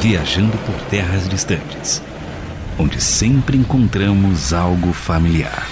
viajando por terras distantes, onde sempre encontramos algo familiar.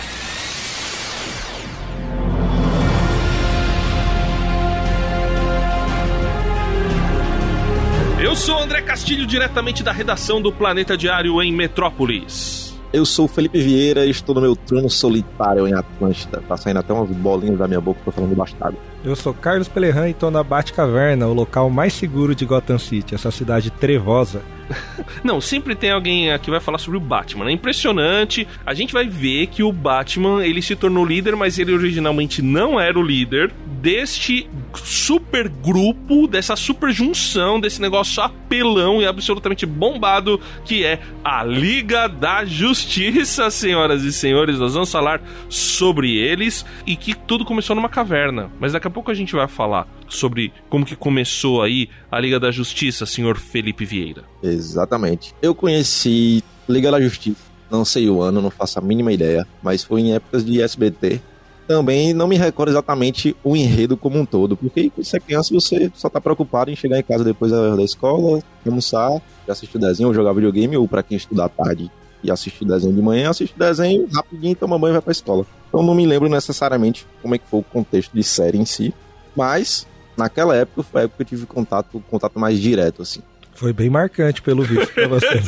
Eu sou André Castilho, diretamente da redação do Planeta Diário em Metrópolis. Eu sou o Felipe Vieira e estou no meu trono solitário em Atlântida. Tá saindo até umas bolinhas da minha boca, tô falando bastante. Eu sou Carlos Pelerran e tô na Batcaverna, o local mais seguro de Gotham City, essa cidade trevosa. Não, sempre tem alguém que vai falar sobre o Batman. É impressionante. A gente vai ver que o Batman ele se tornou líder, mas ele originalmente não era o líder deste super grupo, dessa super junção, desse negócio apelão e absolutamente bombado que é a Liga da Justiça, senhoras e senhores. Nós vamos falar sobre eles e que tudo começou numa caverna. Mas daqui a pouco a gente vai falar sobre como que começou aí a Liga da Justiça, senhor Felipe Vieira. Exatamente. Eu conheci Liga da Justiça, não sei o ano, não faço a mínima ideia, mas foi em épocas de SBT. Também não me recordo exatamente o enredo como um todo, porque você é criança você só tá preocupado em chegar em casa depois da escola, almoçar, assistir o desenho ou jogar videogame, ou para quem estuda à tarde e assistir desenho de manhã, assiste desenho rapidinho, toma banho e vai pra escola. Então não me lembro necessariamente como é que foi o contexto de série em si, mas naquela época foi a época que eu tive contato, contato mais direto, assim. Foi bem marcante, pelo visto, pra você.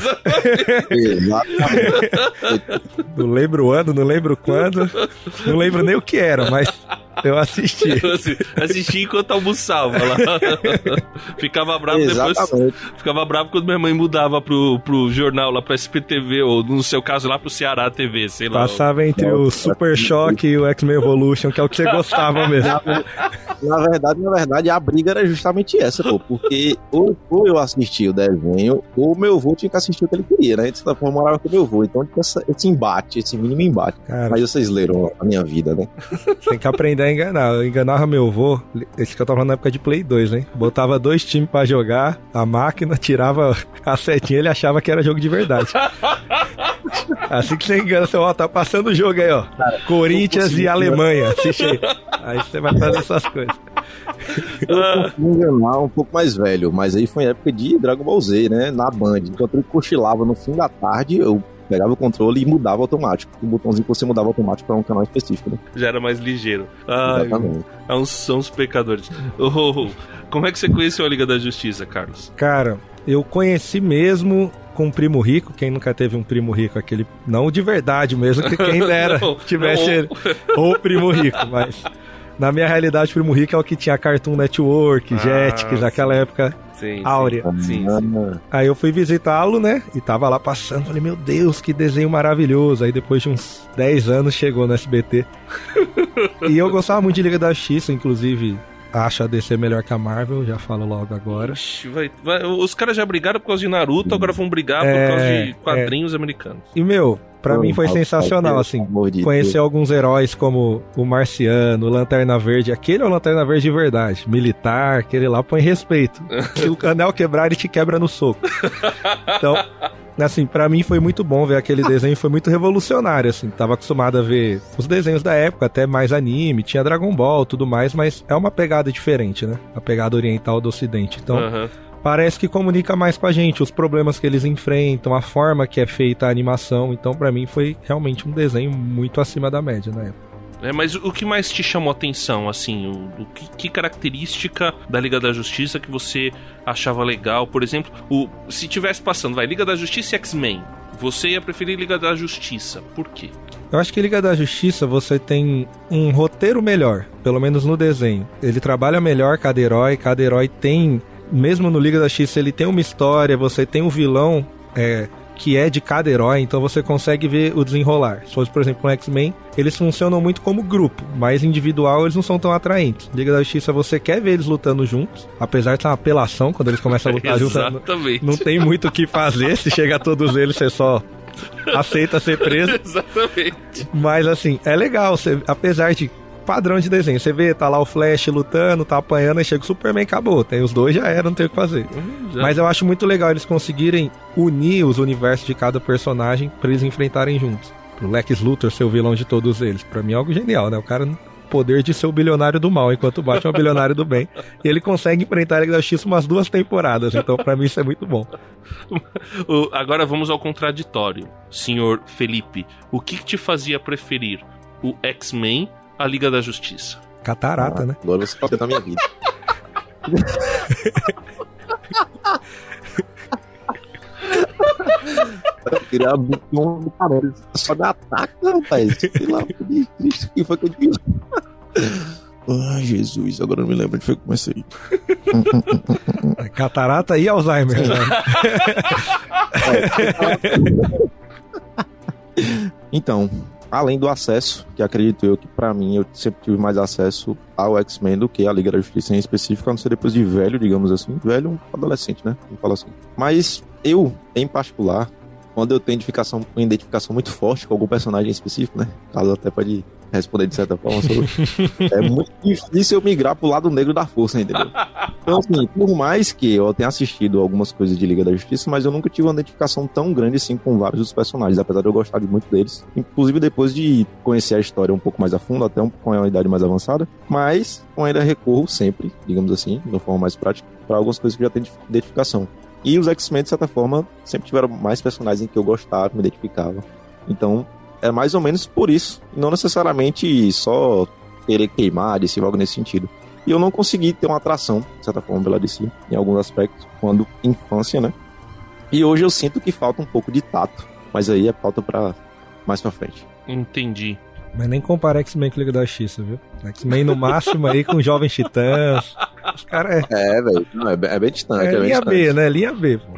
Não lembro o ano, não lembro quando, não lembro nem o que era, mas eu assisti. Assisti enquanto almoçava lá. ficava bravo depois. Exatamente. Ficava bravo quando minha mãe mudava pro, pro jornal lá, pro SPTV, ou no seu caso lá pro Ceará TV, sei lá. Passava entre o Super Choque e o X-Men Evolution, que é o que você gostava mesmo. Na verdade, na verdade, a briga era justamente essa, pô, porque ou, ou eu assistia o desenho, ou meu avô tinha que assistir o que ele queria, né? De certa forma, morava com meu avô, então tinha essa- esse embate, esse mínimo embate. Cara, Mas vocês leram a minha vida, né? tem que aprender a enganar. Eu enganava meu avô, esse que eu tava na época de Play 2, hein? Botava dois times pra jogar, a máquina tirava a setinha, ele achava que era jogo de verdade. Assim que você engana, você, ó, tá passando o jogo aí, ó. Corinthians e Alemanha, assiste aí. Aí você vai fazer essas coisas. Me enganar um pouco mais velho, mas aí foi época de Dragon Ball Z, né? Na Band. Enquanto ele cochilava no fim da tarde, eu pegava o controle e mudava automático. O botãozinho que você mudava automático pra um canal específico, né? já era mais ligeiro. Ai, Exatamente. é uns, são os pecadores. Oh, como é que você conheceu a Liga da Justiça, Carlos? Cara, eu conheci mesmo com um primo rico, quem nunca teve um primo rico, aquele. Não de verdade mesmo, que quem dera Não, tivesse. Ou primo rico, mas. Na minha realidade, primo rico é o que tinha Cartoon Network, Ah, Jetix, naquela época Sim, sim. áurea. Sim, sim. Aí eu fui visitá-lo, né? E tava lá passando. Falei, meu Deus, que desenho maravilhoso. Aí depois de uns 10 anos chegou no SBT. e eu gostava muito de Liga da Justiça, inclusive. Acho a DC melhor que a Marvel, já falo logo agora. Ixi, vai- vai- os caras já brigaram por causa de Naruto, agora vão brigar por É, causa de quadrinhos americanos. E, meu, pra Pô, mim foi sensacional, assim. Conhecer Deus. alguns heróis como o Marciano, o Lanterna Verde. Aquele é o Lanterna Verde de verdade. Militar, aquele lá põe respeito. Se o anel quebrar, ele te quebra no soco. Então, assim, pra mim foi muito bom ver aquele desenho. Foi muito revolucionário, assim. Tava acostumado a ver os desenhos da época, até mais anime. Tinha Dragon Ball, tudo mais. Mas é uma pegada diferente, né? A pegada oriental do ocidente. Então. Parece que comunica mais com a gente os problemas que eles enfrentam, a forma que é feita a animação. Então, pra mim, foi realmente um desenho muito acima da média na época. É, mas o que mais te chamou a atenção, assim? O, o que, que característica da Liga da Justiça que você achava legal? Por exemplo, o, se tivesse passando, vai, Liga da Justiça e X-Men. Você ia preferir Liga da Justiça. Por quê? Eu acho que Liga da Justiça você tem um roteiro melhor, pelo menos no desenho. Ele trabalha melhor cada herói, cada herói tem, mesmo no Liga da Justiça, ele tem uma história, você tem um vilão é, que é de cada herói, então você consegue ver o desenrolar. Se fosse, por exemplo, um X-Men, eles funcionam muito como grupo, mas individual eles não são tão atraentes. Liga da Justiça você quer ver eles lutando juntos, apesar de ser uma apelação quando eles começam a lutar juntos. não- Exatamente. Não tem muito o que fazer, se chega a todos eles, você só aceita ser preso. Exatamente. Mas assim, é legal, você, apesar de padrão de desenho, você vê, tá lá o Flash lutando, tá apanhando, aí chega o Superman, acabou. Tem os dois, já era, não tem o que fazer. Já- Mas eu acho muito legal eles conseguirem unir os universos de cada personagem pra eles enfrentarem juntos. Pro Lex Luthor ser o vilão de todos eles. Pra mim é algo genial, né? O cara poder de ser o bilionário do mal, enquanto o Batman é o bilionário do bem. E ele consegue enfrentar a Liga da Justiça umas duas temporadas, então para mim isso é muito bom. Agora vamos ao contraditório. Senhor Felipe, o que, que te fazia preferir o X-Men à Liga da Justiça? Catarata, Ah, né? Agora você tá na minha vida. Eu queria abrir um caralho. Só me ataca, rapaz. Sei lá, de Cristo, que foi que eu disse? Ai, Jesus, agora eu não me lembro onde foi que eu comecei. Catarata e Alzheimer. Né? Então, além do acesso, que acredito eu que pra mim eu sempre tive mais acesso ao X-Men do que à Liga da Justiça em específico, a não ser depois de velho, digamos assim. Velho, um adolescente, né? Vamos falar assim. Mas eu, em particular, quando eu tenho identificação, uma identificação muito forte com algum personagem específico, né? Caso até pode responder de certa forma sobre. é muito difícil eu migrar pro lado negro da força, entendeu? Então, assim, por mais que eu tenha assistido algumas coisas de Liga da Justiça, mas eu nunca tive uma identificação tão grande assim com vários dos personagens, apesar de eu gostar de muito deles. Inclusive depois de conhecer a história um pouco mais a fundo, até com uma idade mais avançada. Mas eu ainda recorro sempre, digamos assim, de uma forma mais prática, para algumas coisas que já tem identificação. E os X-Men, de certa forma, sempre tiveram mais personagens em que eu gostava, me identificava. Então, é mais ou menos por isso. Não necessariamente só querer queimar DC, algo nesse sentido. E eu não consegui ter uma atração, de certa forma, pela DC, em alguns aspectos, quando infância, né? E hoje eu sinto que falta um pouco de tato. Mas aí é pauta pra mais pra frente. Entendi. Mas nem compara X-Men com Liga da Justiça, viu? X-Men no máximo aí com Jovens Titãs. Os caras é, É, velho. Não, é, bem- é bem distante. é É, bem linha distante. B, né? Linha B, pô.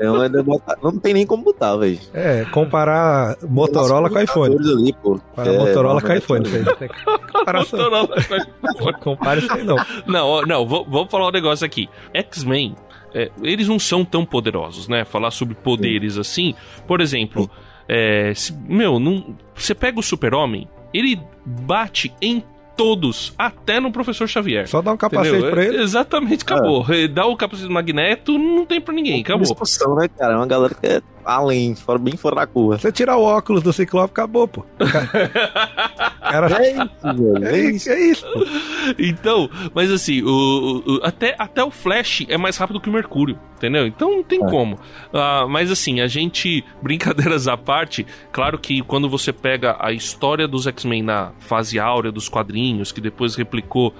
Eu ainda botar- não tem nem como botar, velho. É, comparar Motorola com iPhone. Ali, pô. Comparar É, Motorola com iPhone. é, comparação. Compara isso aí não. Não, não, vou- vamos falar um negócio aqui. X-Men, é, eles não são tão poderosos, né? Falar sobre poderes assim. Por exemplo, é, se- meu, não, você pega o Super-Homem, ele bate em todos, até no Professor Xavier. Só dá um capacete Entendeu? pra ele. Exatamente, acabou. É, Dá o capacete do Magneto, não tem pra ninguém, acabou. Discussão, né, cara? É uma galera que é além, bem fora da curva. Você tirar o óculos do Ciclope, acabou, pô. Cara, É isso, velho. é isso, é isso. Então, mas assim, o, o- o- até, até o Flash é mais rápido que o Mercúrio, entendeu? Então não tem É. como. Ah, mas assim, a gente, brincadeiras à parte, claro que quando você pega a história dos X-Men na fase áurea dos quadrinhos, que depois replicou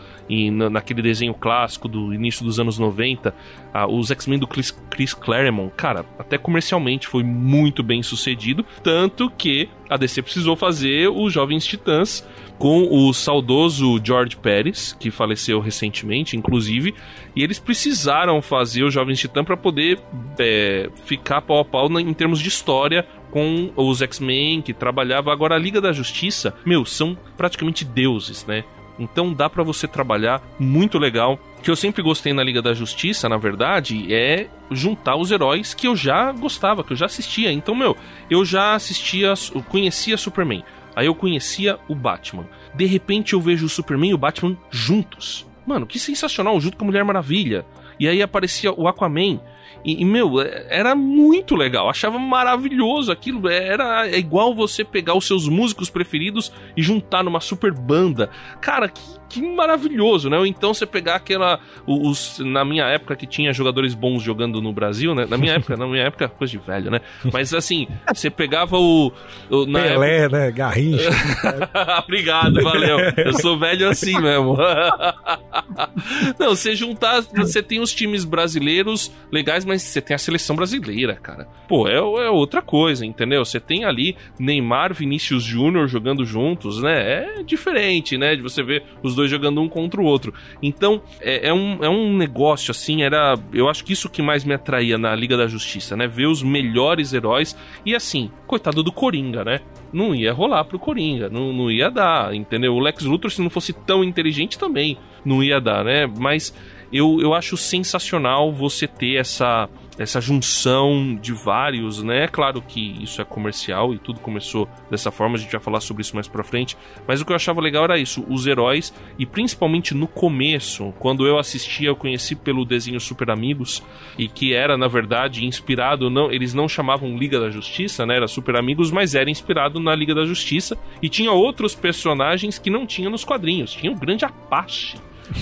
na- naquele desenho clássico do início dos anos 90, ah, os X-Men do Chris, Chris Claremont, cara, até comercialmente foi muito bem sucedido, tanto que a DC precisou fazer os Jovens Titãs com o saudoso George Pérez, que faleceu recentemente, inclusive, e eles precisaram fazer o Jovens Titã para poder é, ficar pau a pau em termos de história com os X-Men que trabalhava agora a Liga da Justiça. Meu, são praticamente deuses, né? Então dá pra você trabalhar muito legal. O que eu sempre gostei na Liga da Justiça, na verdade, é juntar os heróis que eu já gostava, que eu já assistia. Então, meu, eu já assistia, conhecia Superman. Aí eu conhecia o Batman. De repente eu vejo o Superman e o Batman juntos. Mano, que sensacional, junto com a Mulher Maravilha. E aí aparecia o Aquaman. E, meu, é- era muito legal. Achava maravilhoso aquilo. Era é igual você pegar os seus músicos preferidos e juntar numa super banda. Cara, que, que maravilhoso, né? Ou então você pegar aquela. Os, na minha época que tinha jogadores bons jogando no Brasil, né? Na minha época, na minha época, coisa de velho, né? Mas assim, você pegava o. o na época- Pelé, né? Garrincha. Obrigado, valeu. Eu sou velho assim mesmo. Não, você juntar, você tem os times brasileiros legais, mas você tem a seleção brasileira, cara. Pô, é, é outra coisa, entendeu? Você tem ali Neymar, Vinícius Júnior jogando juntos, né? É diferente, né? De você ver os dois jogando um contra o outro. Então, é, é um, é um negócio assim, era. Eu acho que isso que mais me atraía na Liga da Justiça, né? Ver os melhores heróis. E assim, coitado do Coringa, né? não ia rolar pro Coringa, não, não ia dar, entendeu? O Lex Luthor, se não fosse tão inteligente, também não ia dar, né? Mas eu, eu acho sensacional você ter essa, essa junção de vários, né? É claro que isso é comercial e tudo começou dessa forma, a gente vai falar sobre isso mais pra frente, mas o que eu achava legal era isso, os heróis, e principalmente no começo, quando eu assistia, eu conheci pelo desenho Super Amigos, e que era, na verdade, inspirado, não, eles não chamavam Liga da Justiça, né? Era Super Amigos, mas era inspirado na Liga da Justiça, e tinha outros personagens que não tinha nos quadrinhos, tinha o Grande Apache,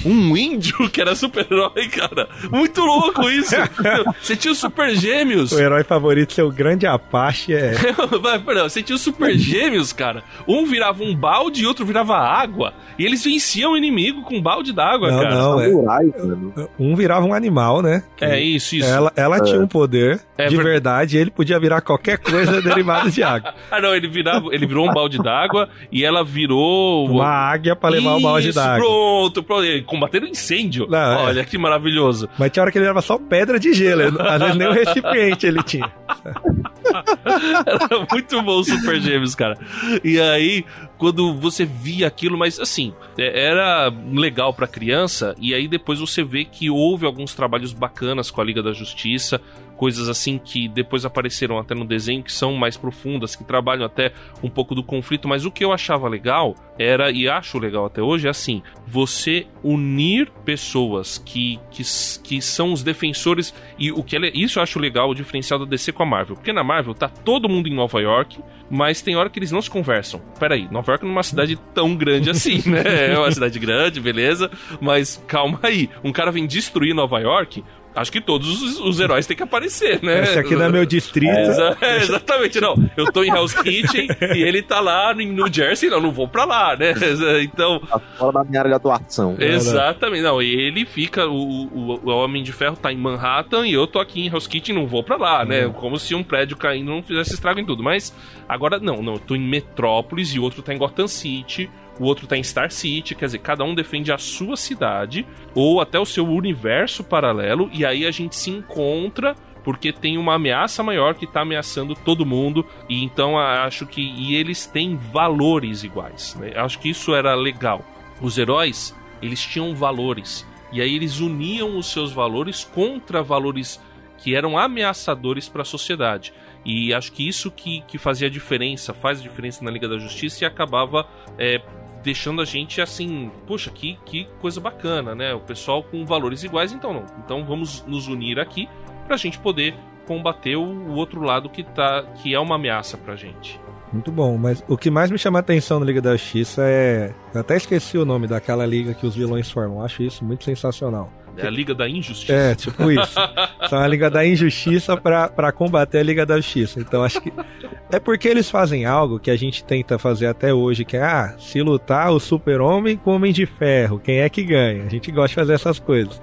um índio que era super-herói, cara. Muito louco isso. Você tinha os super gêmeos. O herói favorito, seu grande Apache, é. Perdão, você tinha os super gêmeos, cara. Um virava um balde e outro virava água. E eles venciam o inimigo com um balde d'água, cara. Não, é. Um virava um animal, né? É isso, isso. Ela, ela é. tinha um poder é de ver... verdade, ele podia virar qualquer coisa derivada de água. ah, não, ele virava, ele virou um balde d'água e ela virou uma águia para levar o balde d'água. Pronto, pronto combater o incênio. Não, é. Olha é. que maravilhoso. Mas tinha hora que ele leva só pedra de gelo. Às vezes nem o recipiente ele tinha. Era muito bom o Super Gêmeos, cara. E aí, quando você via aquilo, mas assim, é, era legal para criança, e aí depois você vê que houve alguns trabalhos bacanas com a Liga da Justiça, coisas assim que depois apareceram até no desenho que são mais profundas, que trabalham até um pouco do conflito, mas o que eu achava legal era, e acho legal até hoje, é assim, você unir pessoas que, que, que são os defensores, e o que é, isso eu acho legal, o diferencial da DC com a Marvel, porque na Marvel tá todo mundo em Nova York, mas tem hora que eles não se conversam. Peraí, Nova York não é uma cidade tão grande assim, né? É uma cidade grande, beleza, mas calma aí, um cara vem destruir Nova York, Acho que todos os, os, heróis têm que aparecer, né? Esse aqui não é meu distrito. É, é, exatamente, não. Eu tô em Hell's Kitchen e ele tá lá em New Jersey, não, não vou pra lá, né? Então. Tá fora da minha área de atuação. Exatamente, não. E ele fica, o, o, o, Homem de Ferro tá em Manhattan e eu tô aqui em Hell's Kitchen não vou pra lá, né? Uhum. Como se um prédio caindo não fizesse estrago em tudo. Mas agora, não, não. Eu tô em Metrópolis e o outro tá em Gotham City o outro tá em Star City, quer dizer, cada um defende a sua cidade ou até o seu universo paralelo, e aí a gente se encontra porque tem uma ameaça maior que está ameaçando todo mundo e então acho que e eles têm valores iguais. Né? Acho que isso era legal. Os heróis eles tinham valores e aí eles uniam os seus valores contra valores que eram ameaçadores para a sociedade. E acho que isso que, que fazia diferença, faz diferença na Liga da Justiça e acabava é, deixando a gente assim, poxa, que, que coisa bacana, né? O pessoal com valores iguais, então não. Então vamos nos unir aqui pra gente poder combater o, o outro lado que tá que é uma ameaça pra gente. Muito bom, mas o que mais me chama a atenção na Liga da Justiça é. Eu até esqueci o nome daquela liga que os vilões formam. Acho isso muito sensacional. É a Liga da Injustiça. É, tipo isso. São a Liga da Injustiça para combater a Liga da Justiça. Então acho que. É porque eles fazem algo que a gente tenta fazer até hoje, que é, ah, se lutar o super-homem com o Homem de Ferro, quem é que ganha? A gente gosta de fazer essas coisas.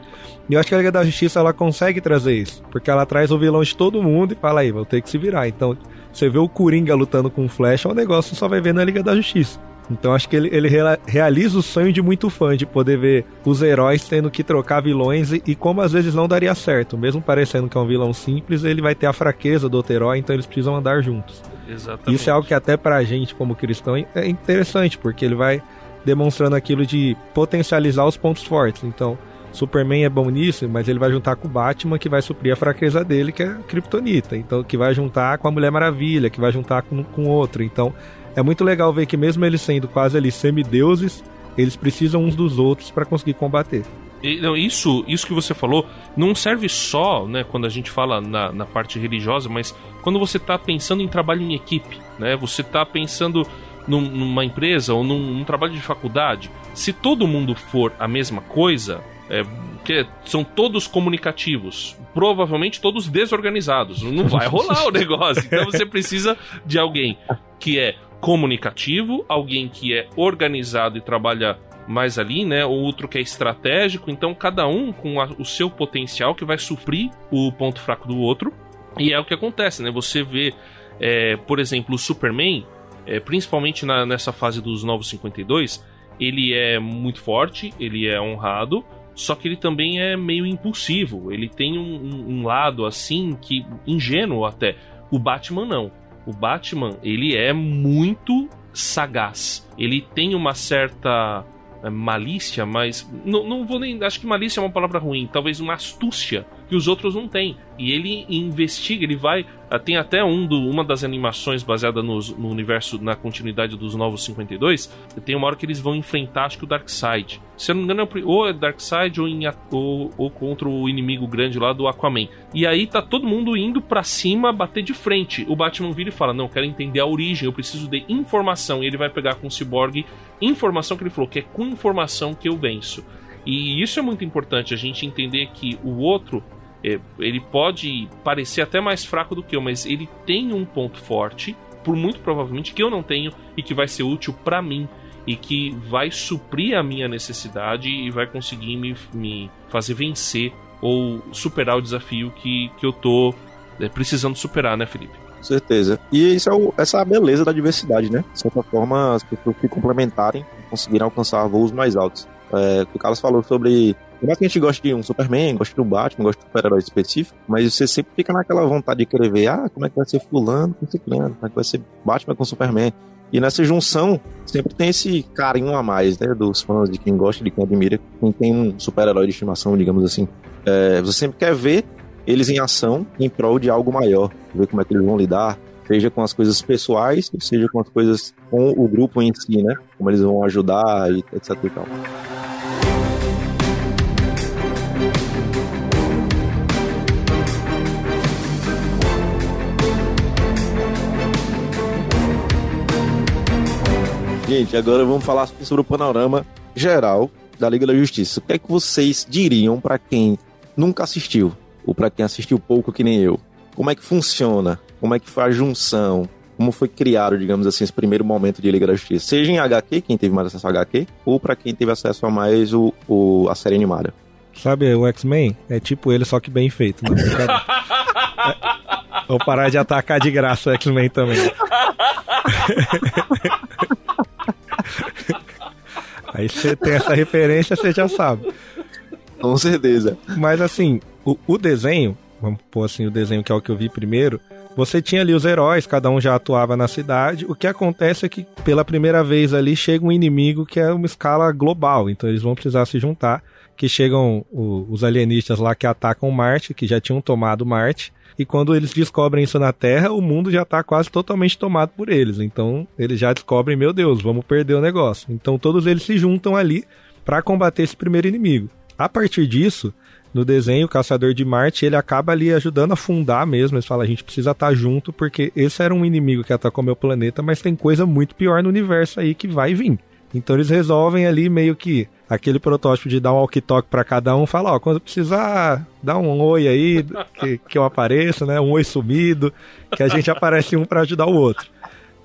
E eu acho que a Liga da Justiça ela consegue trazer isso, porque ela traz o vilão de todo mundo e fala aí, vou ter que se virar. Então, você vê o Coringa lutando com o Flash, é um negócio que só vai ver na Liga da Justiça. Então acho que ele, ele realiza o sonho de muito fã de poder ver os heróis tendo que trocar vilões e, e, como às vezes não daria certo. Mesmo parecendo que é um vilão simples, ele vai ter a fraqueza do outro herói, então eles precisam andar juntos. Exatamente. Isso é algo que até pra gente, como cristão, é interessante, porque ele vai demonstrando aquilo de potencializar os pontos fortes. Então, Superman é bom nisso, mas ele vai juntar com o Batman, que vai suprir a fraqueza dele, que é a Kryptonita. Então, que vai juntar com a Mulher Maravilha, que vai juntar com, com outro. Então, é muito legal ver que mesmo eles sendo quase ali semideuses, eles precisam uns dos outros para conseguir combater. E, não, isso, isso que você falou não serve só, né, quando a gente fala na, na parte religiosa, mas quando você está pensando em trabalho em equipe, né, você está pensando num, numa empresa ou num, num, trabalho de faculdade. Se todo mundo for a mesma coisa, é, que são todos comunicativos, provavelmente todos desorganizados. Não vai rolar o negócio. Então você precisa de alguém que é comunicativo, alguém que é organizado e trabalha mais ali, né? Outro que é estratégico. Então, cada um com a, o seu potencial que vai suprir o ponto fraco do outro. E é o que acontece, né? Você vê, é, por exemplo, o Superman, é, principalmente na, nessa fase dos Novos 52, ele é muito forte, ele é honrado, só que ele também é meio impulsivo. Ele tem um, um lado assim que ingênuo até. O Batman não o Batman, ele é muito sagaz. Ele tem uma certa é, malícia, mas não, não vou nem. Acho que malícia é uma palavra ruim. Talvez uma astúcia que os outros não têm. E ele investiga, ele vai. Ah, tem até um do, uma das animações baseada no, universo, na continuidade dos Novos 52. Tem uma hora que eles vão enfrentar, acho que o Darkseid. Se eu não me engano, é ou é Darkseid ou, ou, ou contra o inimigo grande lá do Aquaman. E aí tá todo mundo indo para cima bater de frente. O Batman vira e fala: Não, quero entender a origem, eu preciso de informação. E ele vai pegar com o Cyborg informação que ele falou, que é com informação que eu venço. E isso é muito importante, a gente entender que o outro, ele pode parecer até mais fraco do que eu, mas ele tem um ponto forte, por muito provavelmente que eu não tenho e que vai ser útil para mim e que vai suprir a minha necessidade e vai conseguir me, me fazer vencer ou superar o desafio que, que eu tô é, precisando superar, né, Felipe? Com certeza. E isso é o, essa é a beleza da diversidade, né? De certa forma, as pessoas se complementarem conseguirem alcançar voos mais altos. É, o Carlos falou sobre. Por mais que a gente goste de um Superman, goste do Batman, goste de um super-herói específico, mas você sempre fica naquela vontade de querer ver, ah, como é que vai ser Fulano com Ciclano, como é que vai ser Batman com Superman. E nessa junção, sempre tem esse carinho a mais, né, dos fãs, de quem gosta, de quem admira, quem tem um super-herói de estimação, digamos assim. É, você sempre quer ver eles em ação em prol de algo maior, ver como é que eles vão lidar, seja com as coisas pessoais, seja com as coisas com o grupo em si, né, como eles vão ajudar, etc e tal. Gente, agora vamos falar sobre o panorama geral da Liga da Justiça. O que é que vocês diriam para quem nunca assistiu? Ou para quem assistiu pouco que nem eu? Como é que funciona? Como é que foi a junção? Como foi criado, digamos assim, esse primeiro momento de Liga da Justiça? Seja em HQ, quem teve mais acesso a HQ, ou para quem teve acesso a mais o, o a série animada. Sabe, o X-Men é tipo ele, só que bem feito. Não, é, vou parar de atacar de graça o X-Men também. Aí você tem essa referência, você já sabe. Com certeza. Mas assim, o, o, desenho, vamos pôr assim, o desenho que é o que eu vi primeiro, você tinha ali os heróis, cada um já atuava na cidade. O que acontece é que pela primeira vez ali chega um inimigo que é uma escala global, então eles vão precisar se juntar. Que chegam o, os alienistas lá que atacam Marte, que já tinham tomado Marte, e quando eles descobrem isso na Terra, o mundo já está quase totalmente tomado por eles. Então eles já descobrem, meu Deus, vamos perder o negócio. Então todos eles se juntam ali para combater esse primeiro inimigo. A partir disso, no desenho, o Caçador de Marte, ele acaba ali ajudando a fundar mesmo. Ele fala, a gente precisa estar tá junto, porque esse era um inimigo que atacou meu planeta, mas tem coisa muito pior no universo aí que vai vir. Então eles resolvem ali meio que aquele protótipo de dar um walkie-talkie para cada um, falar, ó, quando precisar, dá um oi aí, que, que eu apareço, né? Um oi sumido, que a gente aparece um para ajudar o outro.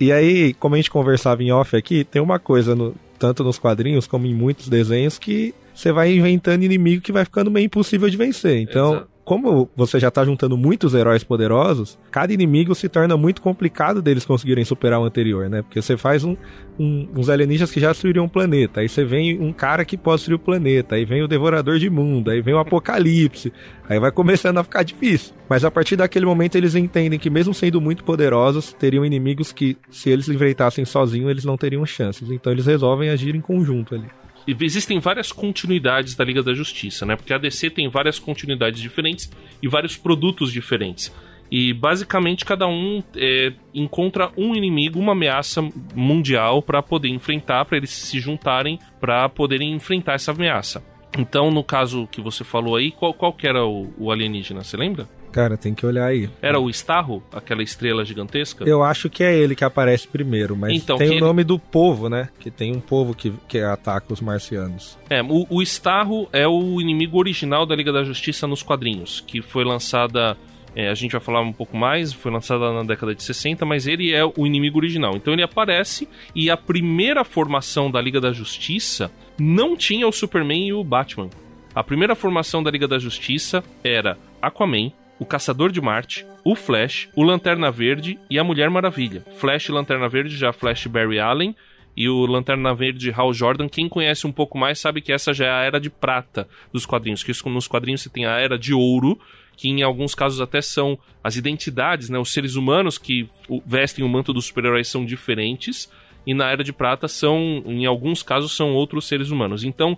E aí, como a gente conversava em off aqui, tem uma coisa, no, tanto nos quadrinhos como em muitos desenhos, que você vai inventando inimigo que vai ficando meio impossível de vencer. Então, Exato como você já está juntando muitos heróis poderosos, cada inimigo se torna muito complicado deles conseguirem superar o anterior, né? Porque você faz um, um, uns alienígenas que já destruiriam o planeta, aí você vem um cara que pode destruir o planeta, aí vem o Devorador de Mundo, aí vem o Apocalipse, aí vai começando a ficar difícil. Mas a partir daquele momento eles entendem que mesmo sendo muito poderosos, teriam inimigos que, se eles enfrentassem sozinhos, eles não teriam chances. Então eles resolvem agir em conjunto ali existem várias continuidades da Liga da Justiça, né? Porque a DC tem várias continuidades diferentes e vários produtos diferentes. E basicamente cada um é, encontra um inimigo, uma ameaça mundial para poder enfrentar, para eles se juntarem para poderem enfrentar essa ameaça. Então, no caso que você falou aí, qual, qual que era o, o alienígena? Você lembra? Cara, tem que olhar aí. Era o Starro? Aquela estrela gigantesca? Eu acho que é ele que aparece primeiro, mas então, tem o ele... nome do povo, né? Que tem um povo que, que ataca os marcianos. É, o, o Starro é o inimigo original da Liga da Justiça nos quadrinhos, que foi lançada é, a gente vai falar um pouco mais, foi lançada na década de 60, mas ele é o inimigo original. Então ele aparece e a primeira formação da Liga da Justiça não tinha o Superman e o Batman. A primeira formação da Liga da Justiça era Aquaman, o Caçador de Marte, o Flash, o Lanterna Verde e a Mulher Maravilha. Flash e Lanterna Verde já Flash Barry Allen e o Lanterna Verde Hal Jordan. Quem conhece um pouco mais sabe que essa já é a era de prata dos quadrinhos, que nos quadrinhos você tem a era de ouro, que em alguns casos até são as identidades, né, os seres humanos que vestem o manto dos super-heróis são diferentes, e na era de prata são, em alguns casos, são outros seres humanos. Então,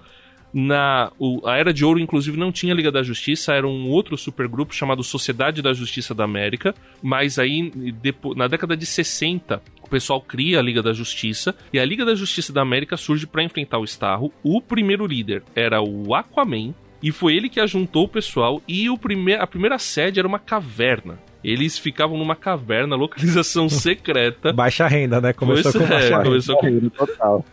Na o, a Era de Ouro, inclusive, não tinha Liga da Justiça, era um outro supergrupo chamado Sociedade da Justiça da América, mas aí depois, na década de 60 o pessoal cria a Liga da Justiça e a Liga da Justiça da América surge para enfrentar o Starro. O primeiro líder era o Aquaman e foi ele que ajuntou o pessoal e o primeir, a primeira sede era uma caverna. Eles ficavam numa caverna, localização secreta. Baixa renda, né? Começou Pois com é, baixa renda. começou com Total.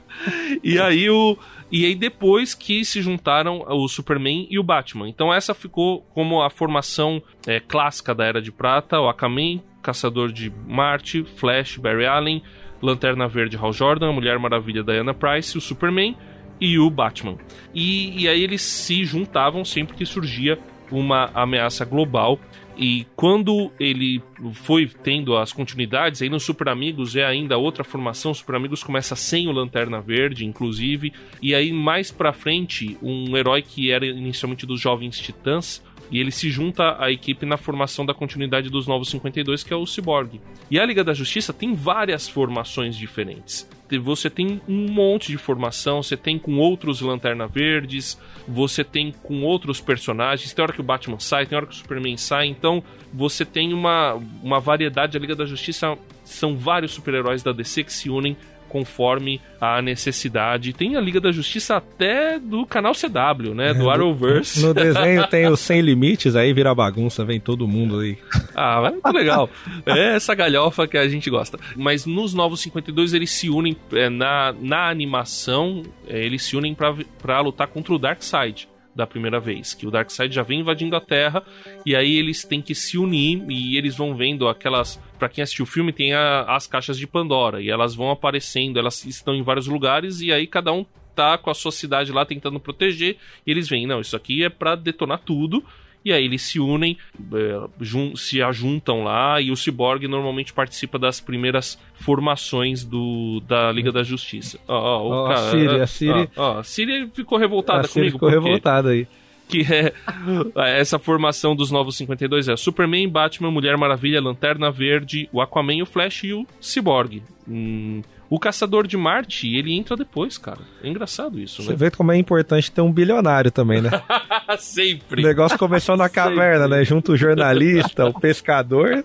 e aí o e aí depois que se juntaram o Superman e o Batman. Então essa ficou como a formação é, clássica da Era de Prata, o Aquaman, Caçador de Marte, Flash, Barry Allen, Lanterna Verde, Hal Jordan, Mulher Maravilha, Diana Price, o Superman e o Batman. E, e aí eles se juntavam sempre que surgia uma ameaça global e quando ele foi tendo as continuidades, aí no Super Amigos é ainda outra formação. Super Amigos começa sem o Lanterna Verde, inclusive. E aí mais pra frente, um herói que era inicialmente dos Jovens Titãs. E ele se junta à equipe na formação da continuidade dos Novos 52, que é o Cyborg. E a Liga da Justiça tem várias formações diferentes. Você tem um monte de formação, você tem com outros Lanterna Verdes, você tem com outros personagens. Tem hora que o Batman sai, tem hora que o Superman sai. Então você tem uma, uma variedade. A Liga da Justiça são vários super-heróis da DC que se unem conforme a necessidade. Tem a Liga da Justiça até do canal CW, né? Do Arrowverse. No desenho tem o Sem Limites, aí vira bagunça, vem todo mundo aí. Ah, mas muito legal. É essa galhofa que a gente gosta. Mas nos Novos 52 eles se unem é, na, na animação, é, eles se unem pra lutar contra o Darkseid da primeira vez, que o Darkseid já vem invadindo a Terra e aí eles têm que se unir e eles vão vendo aquelas, Pra quem assistiu o filme tem a- as caixas de Pandora e elas vão aparecendo, elas estão em vários lugares e aí cada um tá com a sua cidade lá tentando proteger e eles veem, não, isso aqui é pra detonar tudo. E aí eles se unem, jun- se ajuntam lá e o Cyborg normalmente participa das primeiras formações do, da Liga da Justiça. Ó, ó, o Ó, a cara- Siri, a Siri- ó, ó, a Siri ficou revoltada A Siri comigo. ficou por quê? revoltada aí. Que é essa formação dos novos 52 é Superman, Batman, Mulher Maravilha, Lanterna Verde, o Aquaman, o Flash e o Cyborg. Hum, o Caçador de Marte, ele entra depois, cara. É engraçado isso, Você né? vê como é importante ter um bilionário também, né? O Sempre. negócio começou na caverna, né? Junto o jornalista, o pescador.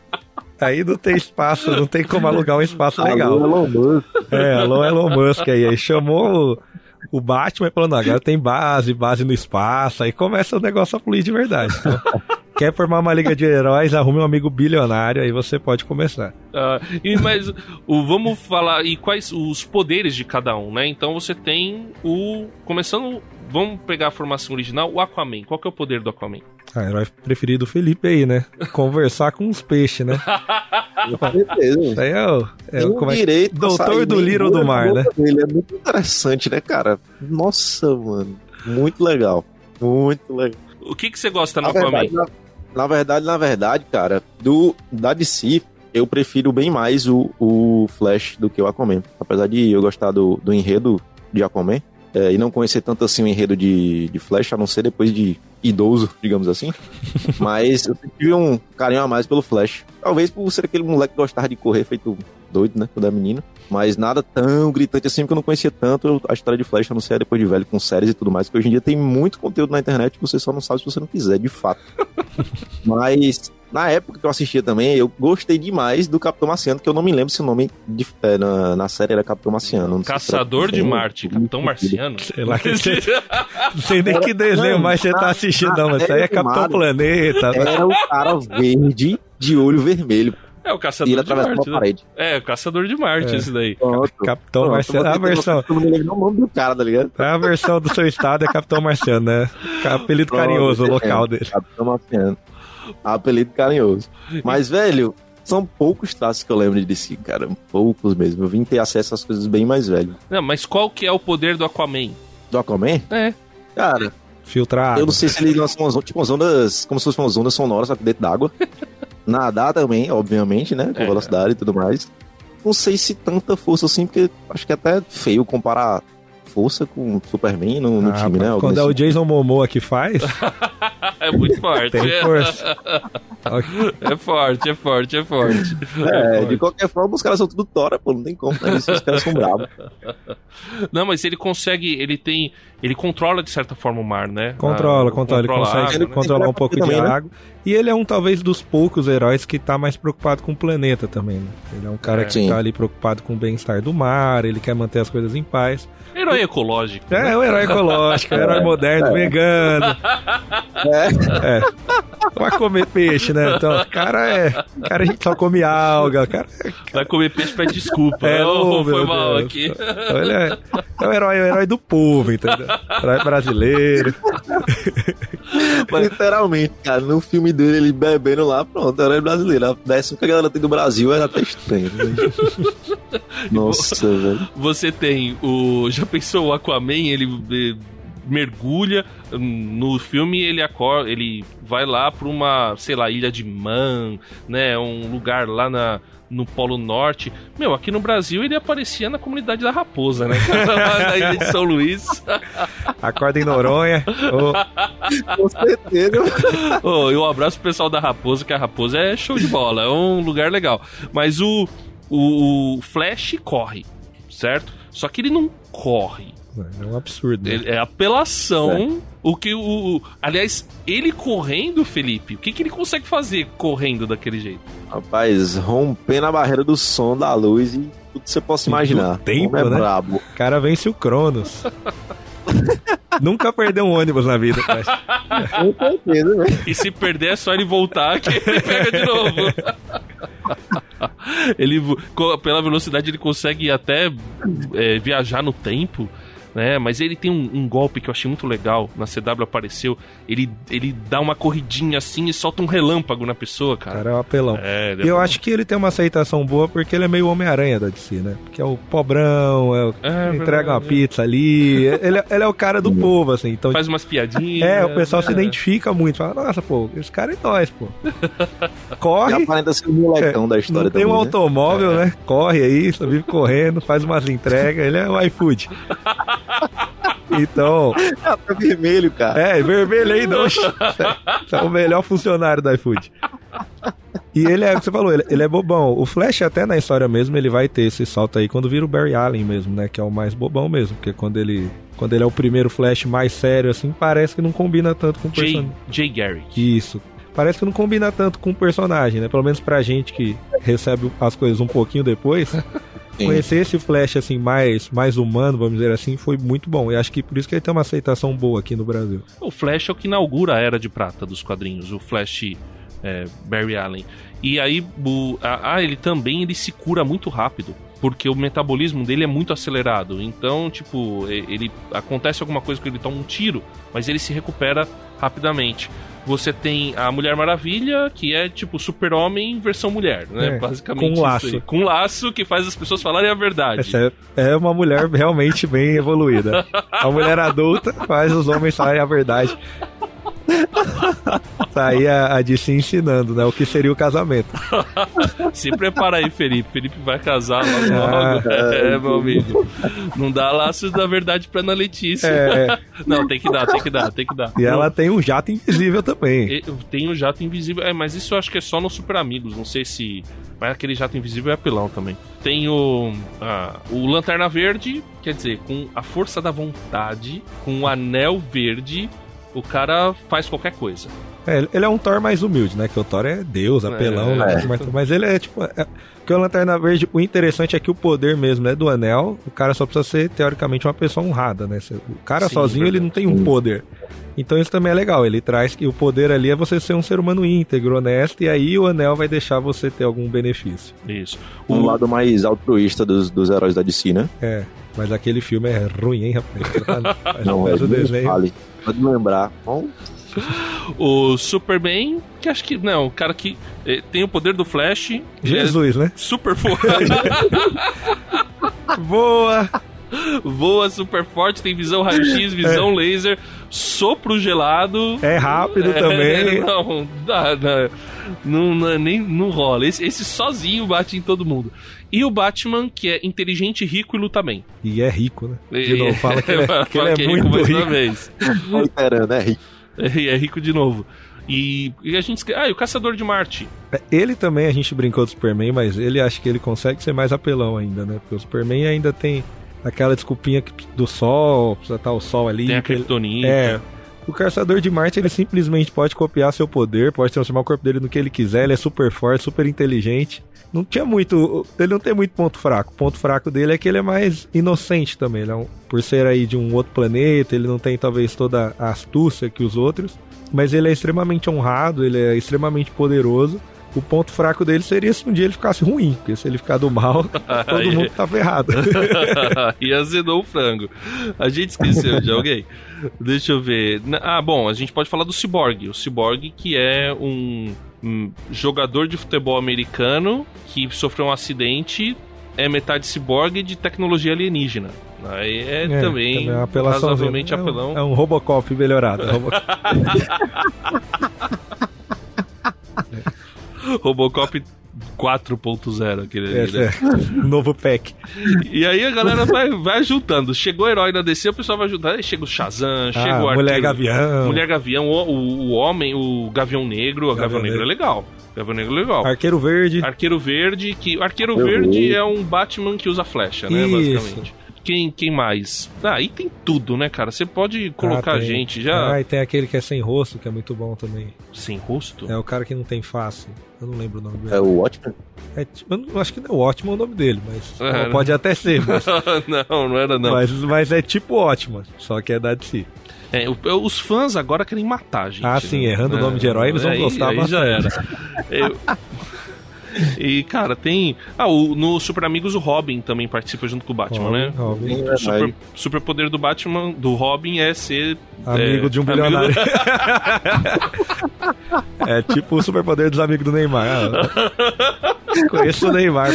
Aí não tem espaço, não tem como alugar um espaço legal. Alô, Elon Musk. É, alô Elon Musk aí. Aí chamou o, Batman falou, não, agora tem base, base no espaço. Aí começa o negócio a fluir de verdade. Então, quer formar uma liga de heróis, arrume um amigo bilionário, aí você pode começar. Ah, e, mas o, vamos falar e quais os poderes de cada um, né? Então você tem o. Começando. Vamos pegar a formação original, o Aquaman. Qual que é o poder do Aquaman? Ah, herói preferido do Felipe aí, né? Conversar com os peixes, né? Com certeza. Isso aí é o. É, o como é, direito Doutor do dura do Mar, né? boca dele. É muito interessante, né, cara? Nossa, mano. Muito legal. Muito legal. O que, que você gosta no Na Aquaman? verdade, na, verdade, na verdade, cara, do, da DC, eu prefiro bem mais o, o Flash do que o Aquaman. Apesar de eu gostar do, do enredo de Aquaman, é, e não conhecer tanto assim o enredo de, de Flash, a não ser depois de idoso, digamos assim. Mas eu tive um carinho a mais pelo Flash. Talvez por ser aquele moleque que gostava de correr feito doido, né, quando era menino. Mas nada tão gritante assim, porque eu não conhecia tanto a história de Flash, a não ser depois de velho, com séries e tudo mais, que hoje em dia tem muito conteúdo na internet que você só não sabe se você não quiser, de fato. Mas na época que eu assistia também, eu gostei demais do Capitão Marciano, que eu não me lembro se o nome de- é, na, na série era Capitão Marciano. Caçador de Marte, Capitão Marciano. Sei lá que você- Não sei nem que desenho mais você tá assistindo, não. Mas isso aí é Capitão Planeta. Era o cara verde de olho vermelho. É o E ele Caçador de Marte. uma né? parede. É, o Caçador de Marte, É. esse daí. Pronto. Capitão Pronto, Marciano. É a versão. lembro o nome do cara, tá ligado? É a versão do seu estado é Capitão Marciano, né? Apelido Pronto, carinhoso, o é, local dele. Capitão Marciano. Apelido carinhoso. Mas, velho, são poucos traços que eu lembro de DC, cara. Poucos mesmo. Eu vim ter acesso às coisas bem mais velho. Não, mas qual que é o poder do Aquaman? Do Aquaman? É. Cara, Filtrado. eu não sei se ele lança umas, tipo, umas ondas, como se fossem umas ondas sonoras, só que dentro d'água. Nadar também, obviamente, né? Com É. velocidade e tudo mais. Não sei se tanta força assim, porque acho que é até feio comparar força com o Superman no, no Ah, time, né? Quando é o Jason Momoa que faz, É muito forte. tem força. É forte, é forte, é forte. É, de qualquer forma, os caras são tudo tora, pô, não tem como, né? Esses caras são bravos. Não, mas ele consegue, ele tem, ele controla de certa forma o mar, né? Controla, Ah, controla, ele a consegue água, né? controlar um pouco de também, né? água. E ele é um, talvez, dos poucos heróis que tá mais preocupado com o planeta também, né? Ele é um cara É. que Sim. tá ali preocupado com o bem-estar do mar, ele quer manter as coisas em paz. Herói ecológico. né? É, é um herói ecológico, é um herói moderno, vegano. É, É. Vai comer peixe, né? Então, o cara é. O cara a gente só come alga, o cara Vai comer peixe pede desculpa. É, Oh, foi meu mal Deus. aqui. Então ele é, é o herói, é o herói do povo, entendeu? Herói brasileiro. literalmente, cara, no filme dele, ele bebendo lá, pronto, era brasileiro. A décima que a galera tem do Brasil era até estranho. né? Nossa, velho. Você tem o. Já pensou o Aquaman? Ele eh, mergulha. hum, No filme ele acorda. Ele vai lá pra uma, sei lá, ilha de Man, né? Um lugar lá na. No Polo Norte. Meu, aqui no Brasil ele aparecia na comunidade da Raposa, né? Na ilha de São Luís. Acorda em Noronha. Ô, Com certeza. Ô, eu abraço o pessoal da Raposa, que a Raposa é show de bola, é um lugar legal. Mas o, o, o Flash corre, certo? Só que ele não corre. É um absurdo. né? Ele- é apelação. O que o. Aliás, ele correndo, Felipe, o que, que ele consegue fazer correndo daquele jeito? Rapaz, rompendo a barreira do som, da luz e tudo que você possa imaginar. tempo, é né? brabo. O cara vence o Cronos. Nunca perdeu um ônibus na vida, cara. Com certeza, velho. E se perder é só ele voltar que ele pega de novo. ele, pela velocidade, ele consegue até é, viajar no tempo. Né? Mas ele tem um, um golpe que eu achei muito legal. Na CW apareceu. Ele, ele dá uma corridinha assim e solta um relâmpago na pessoa, O cara. cara é um apelão. É, E eu acho que ele tem uma aceitação boa porque ele é meio Homem-Aranha da DC, né? Porque é o pobrão, é o É, entrega uma pizza ali. Ele, é- ele é o cara do povo, assim. Então, Faz umas piadinhas. é, o pessoal se né? identifica muito. Fala, nossa, pô, esse cara é nós, pô. Corre. aparenta ser o molecão da história Não tem um né? automóvel, né? Corre aí, só vive correndo, faz umas entregas. Ele é o iFood. Então, Ah, tá vermelho, cara. é, vermelho aí, não. É o melhor funcionário do iFood. E ele é, o que você falou, ele, ele é bobão. O Flash, até na história mesmo, ele vai ter esse salto aí quando vira o Barry Allen mesmo, né? Que é o mais bobão mesmo. Porque quando ele, quando ele é o primeiro Flash mais sério, assim, parece que não combina tanto com o personagem. Jay Garrick. Isso. Parece que não combina tanto com o personagem, né? Pelo menos pra gente que recebe as coisas um pouquinho depois. Sim. Conhecer esse Flash, assim, mais, mais humano, vamos dizer assim, foi muito bom. E acho que por isso que ele tem uma aceitação boa aqui no Brasil. O Flash é o que inaugura a era de prata dos quadrinhos, o Flash é, Barry Allen. E aí, o, ah, ele também ele se cura muito rápido, porque o metabolismo dele é muito acelerado. Então, tipo, ele acontece alguma coisa que ele toma um tiro, mas ele se recupera rapidamente. Você tem a Mulher Maravilha, que é tipo super-homem versão mulher, né? É, Basicamente. com um isso laço. Com um laço que faz as pessoas falarem a verdade. Essa é, é uma mulher realmente bem evoluída. A mulher adulta faz os homens falarem a verdade. Tá aí a, a DC ensinando, né? O que seria o casamento. Se prepara aí, Felipe. Felipe vai casar logo Ah, logo. é, meu amigo. Não dá laços da verdade pra Ana Letícia. É, Não, tem que dar, tem que dar, tem que dar. e ela tem um jato invisível também. Tem o jato invisível. É, mas isso eu acho que é só no Super Amigos. Não sei se. Mas aquele jato invisível é apelão também. Tem o. ah, o Lanterna Verde, quer dizer, com a força da vontade, com o anel verde, o cara faz qualquer coisa. É, ele- é um Thor mais humilde, né? Que o Thor é Deus, apelão, É. né? Mas, mas ele é tipo. É, porque o Lanterna Verde, o interessante é que o poder mesmo é do anel. O cara só precisa ser, teoricamente, uma pessoa honrada, né? O cara Sim, sozinho, ele não tem um poder. Então isso também é legal. Ele traz que o poder ali é você ser um ser humano íntegro, honesto, e aí o anel vai deixar você ter algum benefício. Isso. Um O, lado mais altruísta dos, dos heróis da DC, né? É. Mas aquele filme é ruim, hein, rapaz? Mas Não, é o desenho. Vale. Pode lembrar. Bom, o Superman, que acho que. Não, o cara que eh, tem o poder do Flash. ele é Jesus, né? super forte. Boa! voa super forte, tem visão raio-x, visão laser, sopro gelado. É rápido É, também. Não, dá, dá. Não, não, nem, não rola. Esse, esse sozinho bate em todo mundo. E o Batman, que é inteligente, rico e luta bem. E é rico, né? De E- novo, fala que ele é, que ele é que é muito rico mais uma rico. vez. Literando, é rico. É, é rico de novo. E, e a gente. Ah, e o Caçador de Marte. É, Ele também, a gente brincou do Superman, mas ele acho que ele consegue ser mais apelão ainda, né? Porque o Superman ainda tem aquela desculpinha que- do sol, precisa estar o sol ali. Tem a Kryptonita. É. O caçador de Marte, ele simplesmente pode copiar seu poder, pode transformar o corpo dele no que ele quiser, ele é super forte, super inteligente. Não tinha muito. Ele não tem muito ponto fraco. O ponto fraco dele é que ele é mais inocente também. Ele é um- por ser aí de um outro planeta, ele não tem talvez toda a astúcia que os outros. Mas ele é extremamente honrado, ele é extremamente poderoso. O ponto fraco dele seria se um dia ele ficasse ruim, porque se ele ficar do mal, todo mundo tá ferrado. e azedou o frango. A gente esqueceu de alguém. Deixa eu ver. Ah, bom, a gente pode falar do Cyborg. O Cyborg, que é um, um jogador de futebol americano que sofreu um acidente, é metade cyborg de tecnologia alienígena. Aí é, também, é uma apelação, razoavelmente é um, apelão. É um Robocop melhorado. é um Robo- Robocop 4.0, aquele ali, Esse né? é, novo pack. E aí a galera vai, vai juntando. Chegou o herói na DC, o pessoal vai juntando. Aí chega o Shazam, chega Ah, o Mulher Arqueiro- Gavião. Mulher Gavião, o, o, o Homem, o Gavião Negro. O Gavião, Gavião Negro é legal. Gavião Negro é legal. Arqueiro Verde. Arqueiro Verde, que. Arqueiro Verde é um Batman que usa flecha, né? Isso. Basicamente. Quem, quem mais? Ah, aí tem tudo, né, cara? Você pode colocar Ah, gente já Ah, e tem aquele que é sem rosto, que é muito bom também. sem rosto. É o cara que não tem face. Eu não lembro o nome dele. É o Watchmen. É tipo- eu não- acho que não é o ótimo o nome dele, mas É, pode até ser. Mas, não, não era não. mas, mas é tipo ótimo, só que é da DC. É, os fãs agora querem matar a gente. Ah, sim, né? errando o nome de herói, eles vão Aí- gostar aí já era. bastante. Eu- E, cara, tem. Ah, o, no Super Amigos o Robin também participa junto com o Batman, Robin, né? Robin. O super, super poder do Batman, do Robin, é ser. Amigo é, de um amigo bilionário. do- É tipo o superpoder dos amigos do Neymar. Conheço o Neymar.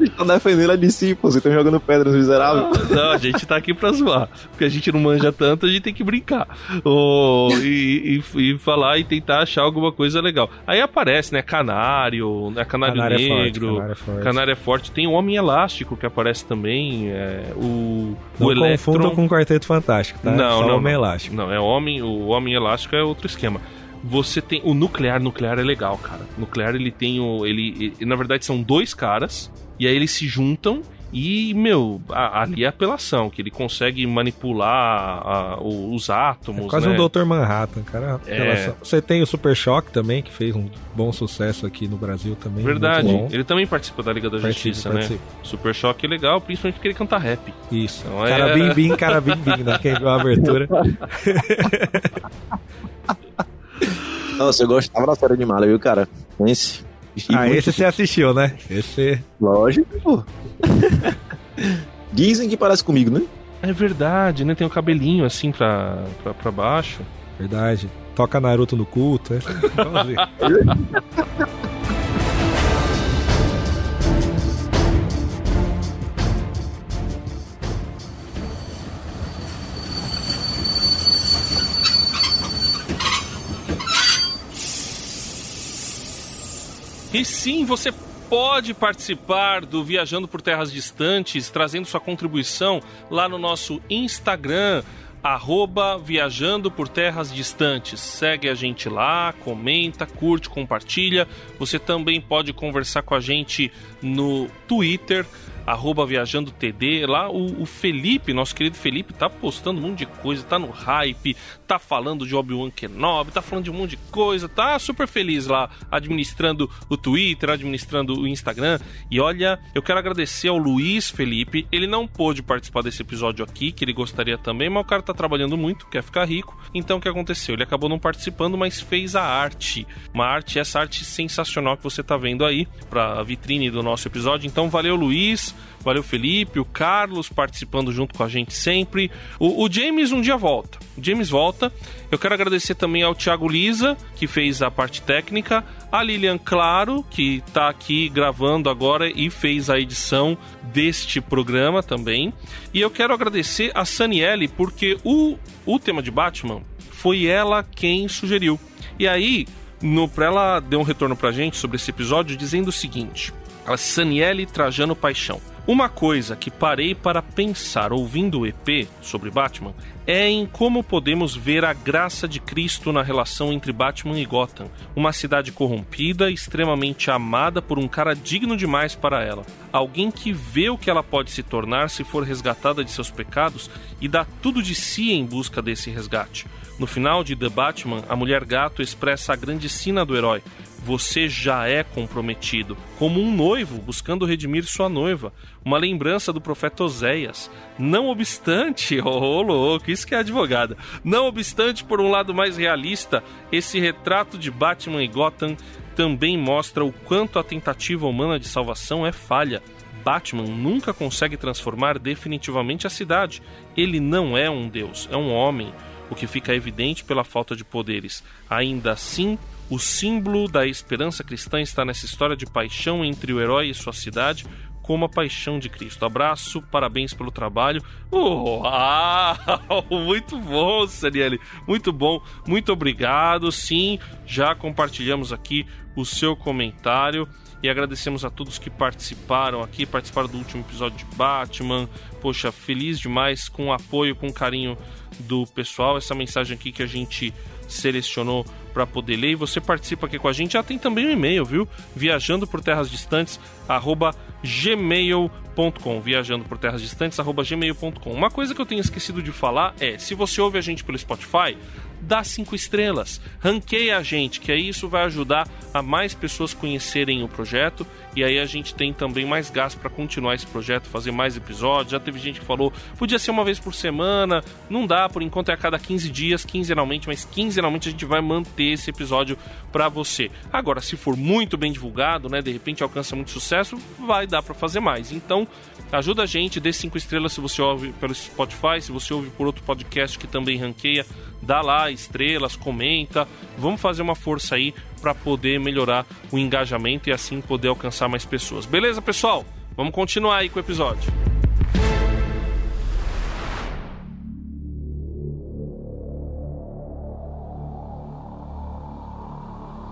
Estão defendendo a DC, pô. Vocês estão jogando pedras miseráveis. Não, a gente tá aqui pra zoar. Porque a gente não manja tanto, a gente tem que brincar. Ô, e, e- e falar e tentar achar alguma coisa legal. Aí aparece, né? Canário, né? Canário, Canário é forte, Negro. Canário é forte. Canário é forte. Tem o Homem Elástico que aparece também. É, o Não o Electron. confundam com o Quarteto Fantástico, tá? Não, Só não, Homem. Elástico. Não, é homem, o Homem Elástico é outro esquema. Você tem o nuclear, nuclear é legal, cara. Nuclear ele tem o ele, ele- na verdade são dois caras e aí eles se juntam e meu, a- ali é apelação, que ele consegue manipular a- o- os átomos, É quase né? um Dr. Manhattan, cara. É. Você tem o Super Choque também, que fez um bom sucesso aqui no Brasil também. Verdade. muito bom. Ele também participa da Liga da Participa, Justiça, né? participa. Super Choque é legal, principalmente porque ele canta rap. Isso. Então é- cara bim bim, cara bim bim, né? Quem viu a abertura. Nossa, eu gostava da série de viu, cara? Esse. Ah, muito- esse você assistiu, né? Esse. Lógico, pô. Dizem que parece comigo, né? É verdade, né? Tem o cabelinho assim pra, pra, pra baixo. Verdade. Toca Naruto no culto. Esse... igualzinho. E sim, você pode participar do Viajando por Terras Distantes, trazendo sua contribuição lá no nosso Instagram, arroba Viajando por Terras Distantes. Segue a gente lá, comenta, curte, compartilha. Você também pode conversar com a gente no Twitter, arroba Viajando TD. Lá o, o Felipe, nosso querido Felipe, tá postando um monte de coisa, tá no hype, tá falando de Obi-Wan Kenobi, tá falando de um monte de coisa, tá super feliz lá, administrando o Twitter, administrando o Instagram. E olha, eu quero agradecer ao Luiz Felipe, ele não pôde participar desse episódio aqui, que ele gostaria também, mas o cara tá trabalhando muito, quer ficar rico. Então o que aconteceu? Ele acabou não participando, mas fez a arte. Uma arte, essa arte sensacional que você tá vendo aí, pra vitrine do nosso episódio. Então valeu, Luiz. Valeu, Felipe, o Carlos participando junto com a gente sempre. O, o James um dia volta. O James volta. Eu quero agradecer também ao Thiago Lisa, que fez a parte técnica, a Lilian Claro, que tá aqui gravando agora e fez a edição deste programa também. E eu quero agradecer a Saniele, porque o, o tema de Batman foi ela quem sugeriu. E aí, pra ela deu um retorno pra gente sobre esse episódio dizendo o seguinte: a Saniele Trajano Paixão. Uma coisa que parei para pensar ouvindo o EP sobre Batman é em como podemos ver a graça de Cristo na relação entre Batman e Gotham, uma cidade corrompida, extremamente amada por um cara digno demais para ela, alguém que vê o que ela pode se tornar se for resgatada de seus pecados e dá tudo de si em busca desse resgate. No final de The Batman, a mulher gato expressa a grande sina do herói, você já é comprometido, como um noivo buscando redimir sua noiva, uma lembrança do profeta Oséias. Não obstante, oh louco, isso que é advogada. Não obstante, por um lado mais realista, esse retrato de Batman e Gotham também mostra o quanto a tentativa humana de salvação é falha. Batman nunca consegue transformar definitivamente a cidade. Ele não é um deus, é um homem, o que fica evidente pela falta de poderes. Ainda assim, o símbolo da esperança cristã está nessa história de paixão entre o herói e sua cidade, como a paixão de Cristo. Abraço, parabéns pelo trabalho. Uau! Muito bom, Saniele. Muito bom. Muito obrigado. Sim, já compartilhamos aqui o seu comentário e agradecemos a todos que participaram aqui, participaram do último episódio de Batman. Poxa, feliz demais com o apoio, com o carinho do pessoal. Essa mensagem aqui que a gente selecionou para poder ler. E você participa aqui com a gente. Já tem também um e-mail, viu? Viajando por terras distantes, arroba gmail.com. Viajando por terras distantes, arroba gmail.com. Uma coisa que eu tenho esquecido de falar é: se você ouve a gente pelo Spotify, dá cinco estrelas, ranqueia a gente, que aí isso vai ajudar a mais pessoas conhecerem o projeto e aí a gente tem também mais gás para continuar esse projeto, fazer mais episódios. Já teve gente que falou, podia ser uma vez por semana, não dá, por enquanto é a cada 15 dias, quinzenalmente, mas quinzenalmente a gente vai manter esse episódio para você. Agora, se for muito bem divulgado, né, de repente alcança muito sucesso, vai dar para fazer mais. Então, ajuda a gente, dê cinco estrelas se você ouve pelo Spotify, se você ouve por outro podcast que também ranqueia, dá lá estrelas, comenta. Vamos fazer uma força aí para poder melhorar o engajamento e assim poder alcançar mais pessoas. Beleza, pessoal? Vamos continuar aí com o episódio.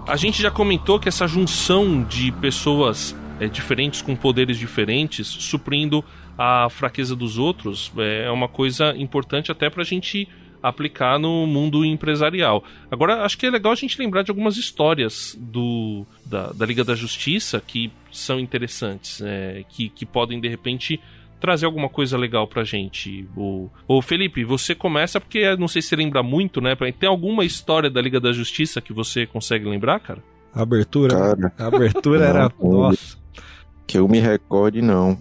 A gente já comentou que essa junção de pessoas é, diferentes com poderes diferentes, suprindo a fraqueza dos outros, é, é uma coisa importante até para a gente aplicar no mundo empresarial. Agora, acho que é legal a gente lembrar de algumas histórias do, da, da Liga da Justiça que são interessantes, é, que, que podem de repente trazer alguma coisa legal pra gente. O, o Felipe, você começa porque não sei se você lembra muito, né? Tem alguma história da Liga da Justiça que você consegue lembrar, cara? A abertura. Cara, a abertura era. Nossa. Que eu me recorde, não.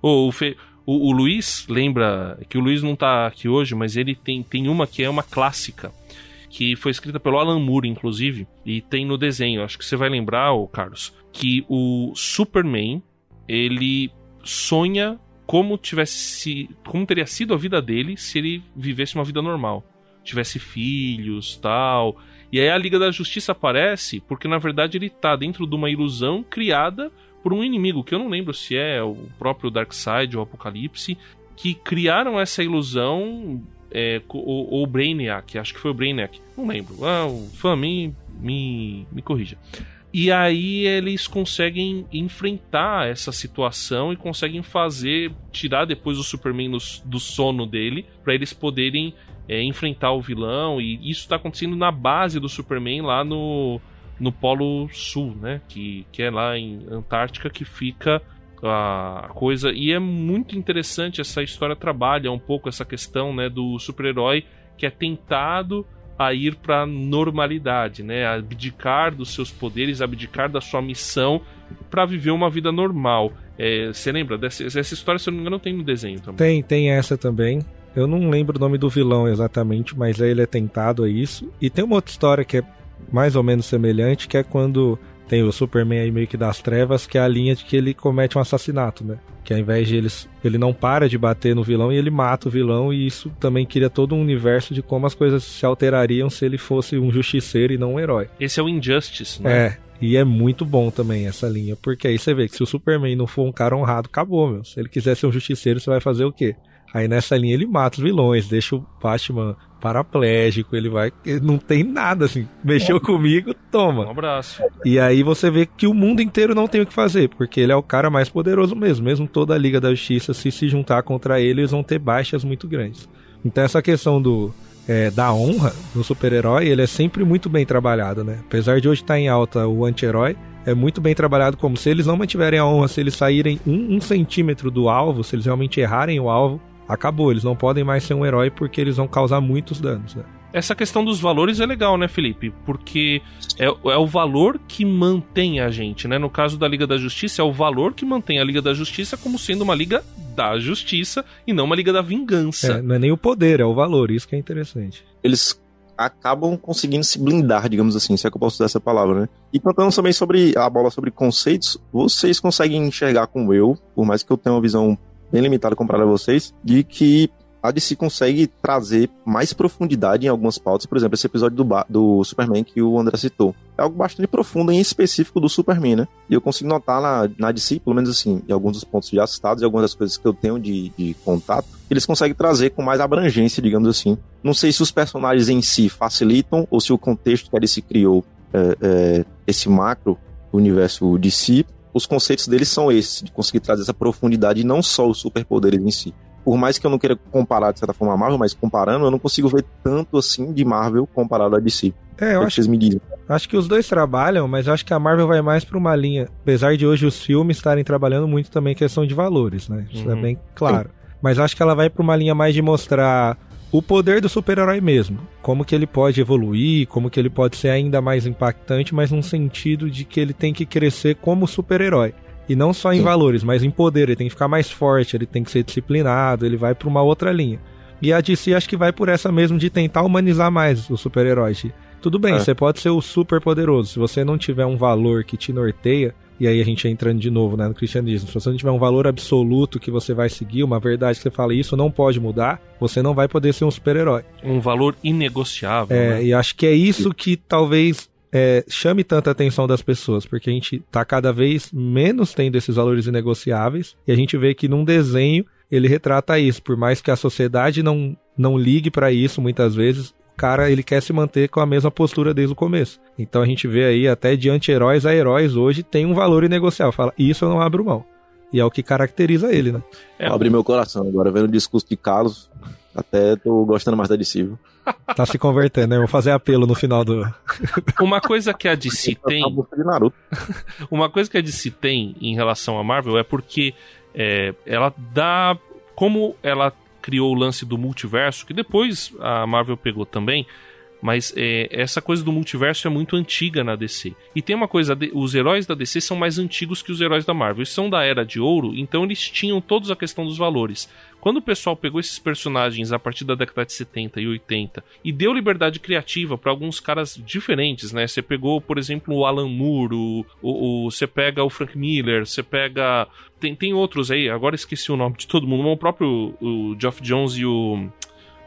O, o, Fe, o, o, Luiz lembra que o Luiz não tá aqui hoje, mas ele tem, tem uma que é uma clássica. Que foi escrita pelo Alan Moore, inclusive, e tem no desenho. Acho que você vai lembrar, o Carlos, que o Superman ele sonha como tivesse como teria sido a vida dele se ele vivesse uma vida normal, tivesse filhos, tal. E aí a Liga da Justiça aparece porque na verdade ele tá dentro de uma ilusão criada por um inimigo, que eu não lembro se é o próprio Darkseid ou Apocalipse, que criaram essa ilusão, é, ou, ou Brainiac, acho que foi o Brainiac, não lembro. Ah, o fã me, me, me corrija. E aí eles conseguem enfrentar essa situação e conseguem fazer, tirar depois o Superman do, do sono dele, para eles poderem é, enfrentar o vilão. E isso está acontecendo na base do Superman lá no, no Polo Sul, né? Que, que é lá em Antártica que fica a coisa. E é muito interessante essa história trabalha um pouco essa questão, né, do super-herói que é tentado a ir para normalidade, né? Abdicar dos seus poderes, abdicar da sua missão para viver uma vida normal. É, você lembra dessa essa história? Se eu não me engano, tem no desenho também. Tem, tem essa também. Eu não lembro o nome do vilão exatamente, mas ele é tentado a isso. E tem uma outra história que é mais ou menos semelhante, que é quando tem o Superman aí meio que das trevas, que é a linha de que ele comete um assassinato, né? Que ao invés de eles, ele não para de bater no vilão e ele mata o vilão, e isso também cria todo um universo de como as coisas se alterariam se ele fosse um justiceiro e não um herói. Esse é o Injustice, né? É, e é muito bom também essa linha, porque aí você vê que se o Superman não for um cara honrado, acabou, meu. Se ele quiser ser um justiceiro, você vai fazer o quê? Aí nessa linha ele mata os vilões, deixa o Batman paraplégico, ele vai. Não tem nada assim. Mexeu comigo, toma. Um abraço. E aí você vê que o mundo inteiro não tem o que fazer, porque ele é o cara mais poderoso mesmo. Mesmo toda a Liga da Justiça, se se juntar contra ele, eles vão ter baixas muito grandes. Então essa questão do. É, da honra do super-herói, ele é sempre muito bem trabalhado, né? Apesar de hoje estar em alta o anti-herói, é muito bem trabalhado como se eles não mantiverem a honra, se eles saírem um, um centímetro do alvo, se eles realmente errarem o alvo, acabou. Eles não podem mais ser um herói porque eles vão causar muitos danos. Né? Essa questão dos valores é legal, né, Felipe? Porque é, é, o valor que mantém a gente, né? No caso da Liga da Justiça, é o valor que mantém a Liga da Justiça como sendo uma Liga da Justiça e não uma Liga da Vingança. É, não é nem o poder, é o valor, isso que é interessante. Eles acabam conseguindo se blindar, digamos assim, se é que eu posso usar essa palavra, né? E contando também sobre a bola sobre conceitos, vocês conseguem enxergar como eu, por mais que eu tenha uma visão bem limitada comparada a vocês, de que a DC consegue trazer mais profundidade em algumas pautas. Por exemplo, esse episódio do, do Superman que o André citou. É algo bastante profundo em específico do Superman, né? E eu consigo notar na, na DC, pelo menos assim, em alguns dos pontos já citados e algumas das coisas que eu tenho de, de contato, eles conseguem trazer com mais abrangência, digamos assim. Não sei se os personagens em si facilitam ou se o contexto que a DC criou, é, é, esse macro universo DC, os conceitos deles são esses, de conseguir trazer essa profundidade e não só os superpoderes em si. Por mais que eu não queira comparar de certa forma a Marvel, mas comparando, eu não consigo ver tanto assim de Marvel comparado a DC. É, eu acho, vocês me dizem. acho que os dois trabalham, mas acho que a Marvel vai mais para uma linha. Apesar de hoje os filmes estarem trabalhando muito também questão de valores, né? Isso é uhum. é bem claro. Sim. Mas acho que ela vai para uma linha mais de mostrar o poder do super-herói mesmo. Como que ele pode evoluir, como que ele pode ser ainda mais impactante, mas num sentido de que ele tem que crescer como super-herói. E não só em Sim. valores, mas em poder. Ele tem que ficar mais forte, ele tem que ser disciplinado, ele vai para uma outra linha. E a DC acho que vai por essa mesmo de tentar humanizar mais o super-herói. Tudo bem, é. você pode ser o super poderoso. Se você não tiver um valor que te norteia, e aí a gente entrando de novo né, no cristianismo. Se você não tiver um valor absoluto que você vai seguir, uma verdade que você fala, isso não pode mudar, você não vai poder ser um super-herói. Um valor inegociável. É, né? e acho que é isso que talvez é, chame tanta atenção das pessoas, porque a gente tá cada vez menos tendo esses valores inegociáveis, e a gente vê que num desenho ele retrata isso, por mais que a sociedade não, não ligue para isso muitas vezes, cara ele quer se manter com a mesma postura desde o começo. Então a gente vê aí até de anti-heróis a heróis hoje tem um valor inegociável. Fala, isso eu não abro mão. E é o que caracteriza ele, né? É, Abre meu coração agora, vendo o discurso de Carlos, até tô gostando mais da DC. Tá se convertendo, né? Vou fazer apelo no final do. Uma coisa que a DC tem. Uma coisa que a DC tem em relação à Marvel é porque é, ela dá. Como ela criou o lance do multiverso, que depois a Marvel pegou também. Mas é, essa coisa do multiverso é muito antiga na DC. E tem uma coisa: os heróis da DC são mais antigos que os heróis da Marvel. Eles são da Era de Ouro, então eles tinham todos a questão dos valores. Quando o pessoal pegou esses personagens a partir da década de 70 e 80 e deu liberdade criativa para alguns caras diferentes, né? Você pegou, por exemplo, o Alan Moore, o, você pega o Frank Miller, você pega. Tem, tem outros aí, agora esqueci o nome de todo mundo, o próprio o Geoff Jones e o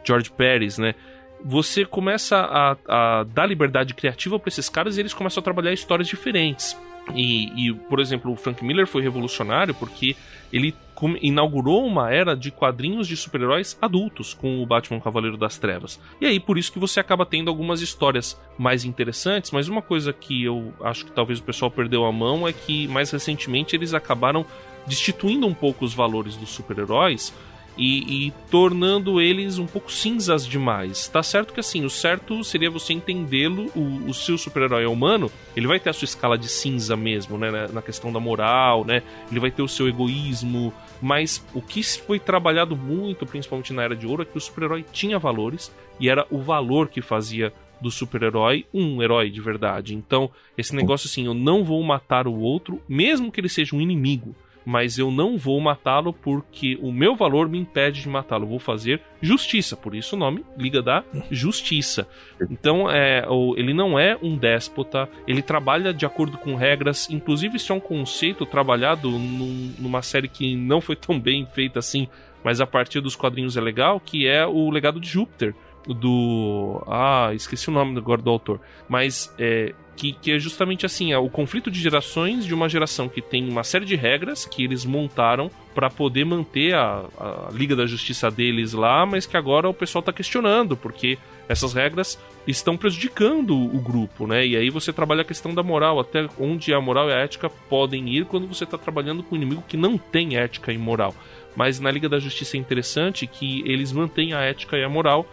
George Pérez, né? Você começa a, a dar liberdade criativa para esses caras e eles começam a trabalhar histórias diferentes. E, e, por exemplo, o Frank Miller foi revolucionário porque ele inaugurou uma era de quadrinhos de super-heróis adultos com o Batman Cavaleiro das Trevas. E aí, por isso que você acaba tendo algumas histórias mais interessantes, mas uma coisa que eu acho que talvez o pessoal perdeu a mão é que, mais recentemente, eles acabaram destituindo um pouco os valores dos super-heróis e, e, tornando eles um pouco cinzas demais. Tá certo que assim, o certo seria você entendê-lo, o, o, seu super-herói é humano, ele vai ter a sua escala de cinza mesmo, né, na questão da moral, né, ele vai ter o seu egoísmo, mas o que foi trabalhado muito, principalmente na Era de Ouro, é que o super-herói tinha valores, e era o valor que fazia do super-herói um herói de verdade. Então, esse negócio assim, eu não vou matar o outro, mesmo que ele seja um inimigo mas eu não vou matá-lo porque o meu valor me impede de matá-lo. Vou fazer justiça, por isso o nome Liga da Justiça. Então, é, ele não é um déspota, ele trabalha de acordo com regras, inclusive isso é um conceito trabalhado num, numa série que não foi tão bem feita assim, mas a partir dos quadrinhos é legal, que é o Legado de Júpiter do. Ah, esqueci o nome agora do autor. Mas é, que, que, é justamente assim, é o conflito de gerações de uma geração que tem uma série de regras que eles montaram para poder manter a, a, Liga da Justiça deles lá, mas que agora o pessoal está questionando, porque essas regras estão prejudicando o grupo, né? E aí você trabalha a questão da moral, até onde a moral e a ética podem ir quando você está trabalhando com um inimigo que não tem ética e moral. Mas na Liga da Justiça é interessante que eles mantêm a ética e a moral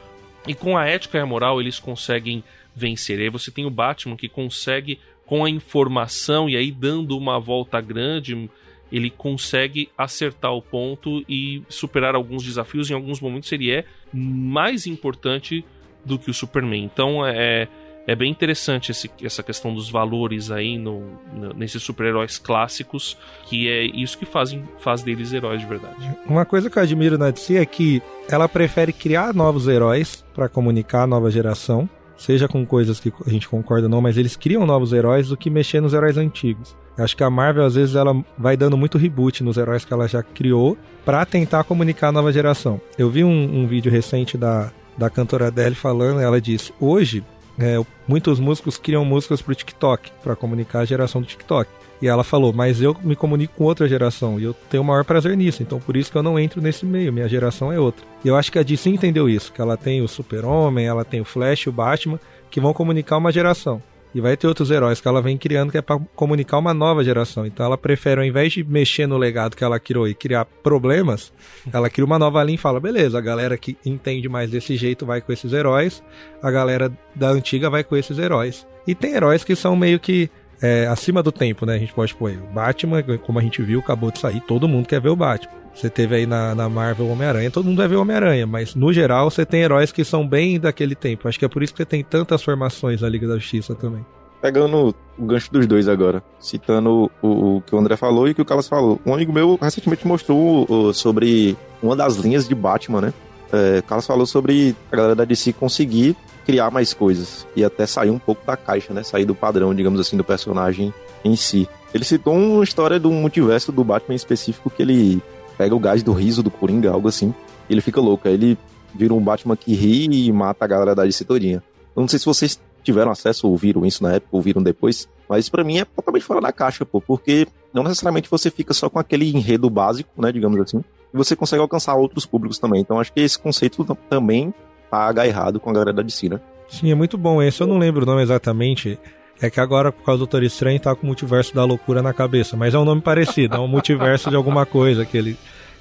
e com a ética e a moral eles conseguem vencer. E aí você tem o Batman que consegue, com a informação e aí dando uma volta grande, ele consegue acertar o ponto e superar alguns desafios. Em alguns momentos ele é mais importante do que o Superman. Então é, é bem interessante esse, essa questão dos valores aí no, no nesses super-heróis clássicos, que é isso que fazem, faz deles heróis de verdade. Uma coisa que eu admiro na DC é que ela prefere criar novos heróis para comunicar a nova geração, seja com coisas que a gente concorda ou não, mas eles criam novos heróis do que mexer nos heróis antigos. Acho que a Marvel às vezes ela vai dando muito reboot nos heróis que ela já criou para tentar comunicar a nova geração. Eu vi um, um vídeo recente da da cantora Adele falando, ela disse: hoje é, muitos músicos criam músicas para o TikTok, para comunicar a geração do TikTok. E ela falou, mas eu me comunico com outra geração e eu tenho o maior prazer nisso, então por isso que eu não entro nesse meio, minha geração é outra. E eu acho que a DC entendeu isso, que ela tem o Super-Homem, ela tem o Flash, o Batman, que vão comunicar uma geração. E vai ter outros heróis que ela vem criando que é para comunicar uma nova geração. Então ela prefere, ao invés de mexer no legado que ela criou e criar problemas, ela cria uma nova linha e fala: beleza, a galera que entende mais desse jeito vai com esses heróis, a galera da antiga vai com esses heróis. E tem heróis que são meio que é, acima do tempo, né? A gente pode pôr aí. O Batman, como a gente viu, acabou de sair, todo mundo quer ver o Batman. Você teve aí na, na Marvel Homem-Aranha, todo mundo vai ver Homem-Aranha, mas no geral você tem heróis que são bem daquele tempo. Acho que é por isso que você tem tantas formações na Liga da Justiça também. Pegando o gancho dos dois agora, citando o, o que o André falou e o que o Carlos falou. Um amigo meu recentemente mostrou uh, sobre uma das linhas de Batman, né? É, o Carlos falou sobre a galera da DC conseguir criar mais coisas e até sair um pouco da caixa, né? Sair do padrão, digamos assim, do personagem em si. Ele citou uma história do multiverso do Batman específico que ele pega o gás do riso do Coringa, algo assim, e ele fica louco. Aí ele vira um Batman que ri e mata a galera da DC todinha. Eu não sei se vocês tiveram acesso, ouviram isso na época, ouviram depois, mas para mim é totalmente fora da caixa, pô, porque não necessariamente você fica só com aquele enredo básico, né, digamos assim, e você consegue alcançar outros públicos também. Então acho que esse conceito também tá agarrado com a galera da DC, né? Sim, é muito bom esse. Eu não lembro o nome exatamente. É que agora, por causa do Doutor Estranho, tá com o multiverso da loucura na cabeça. Mas é um nome parecido, é um multiverso de alguma coisa que ele.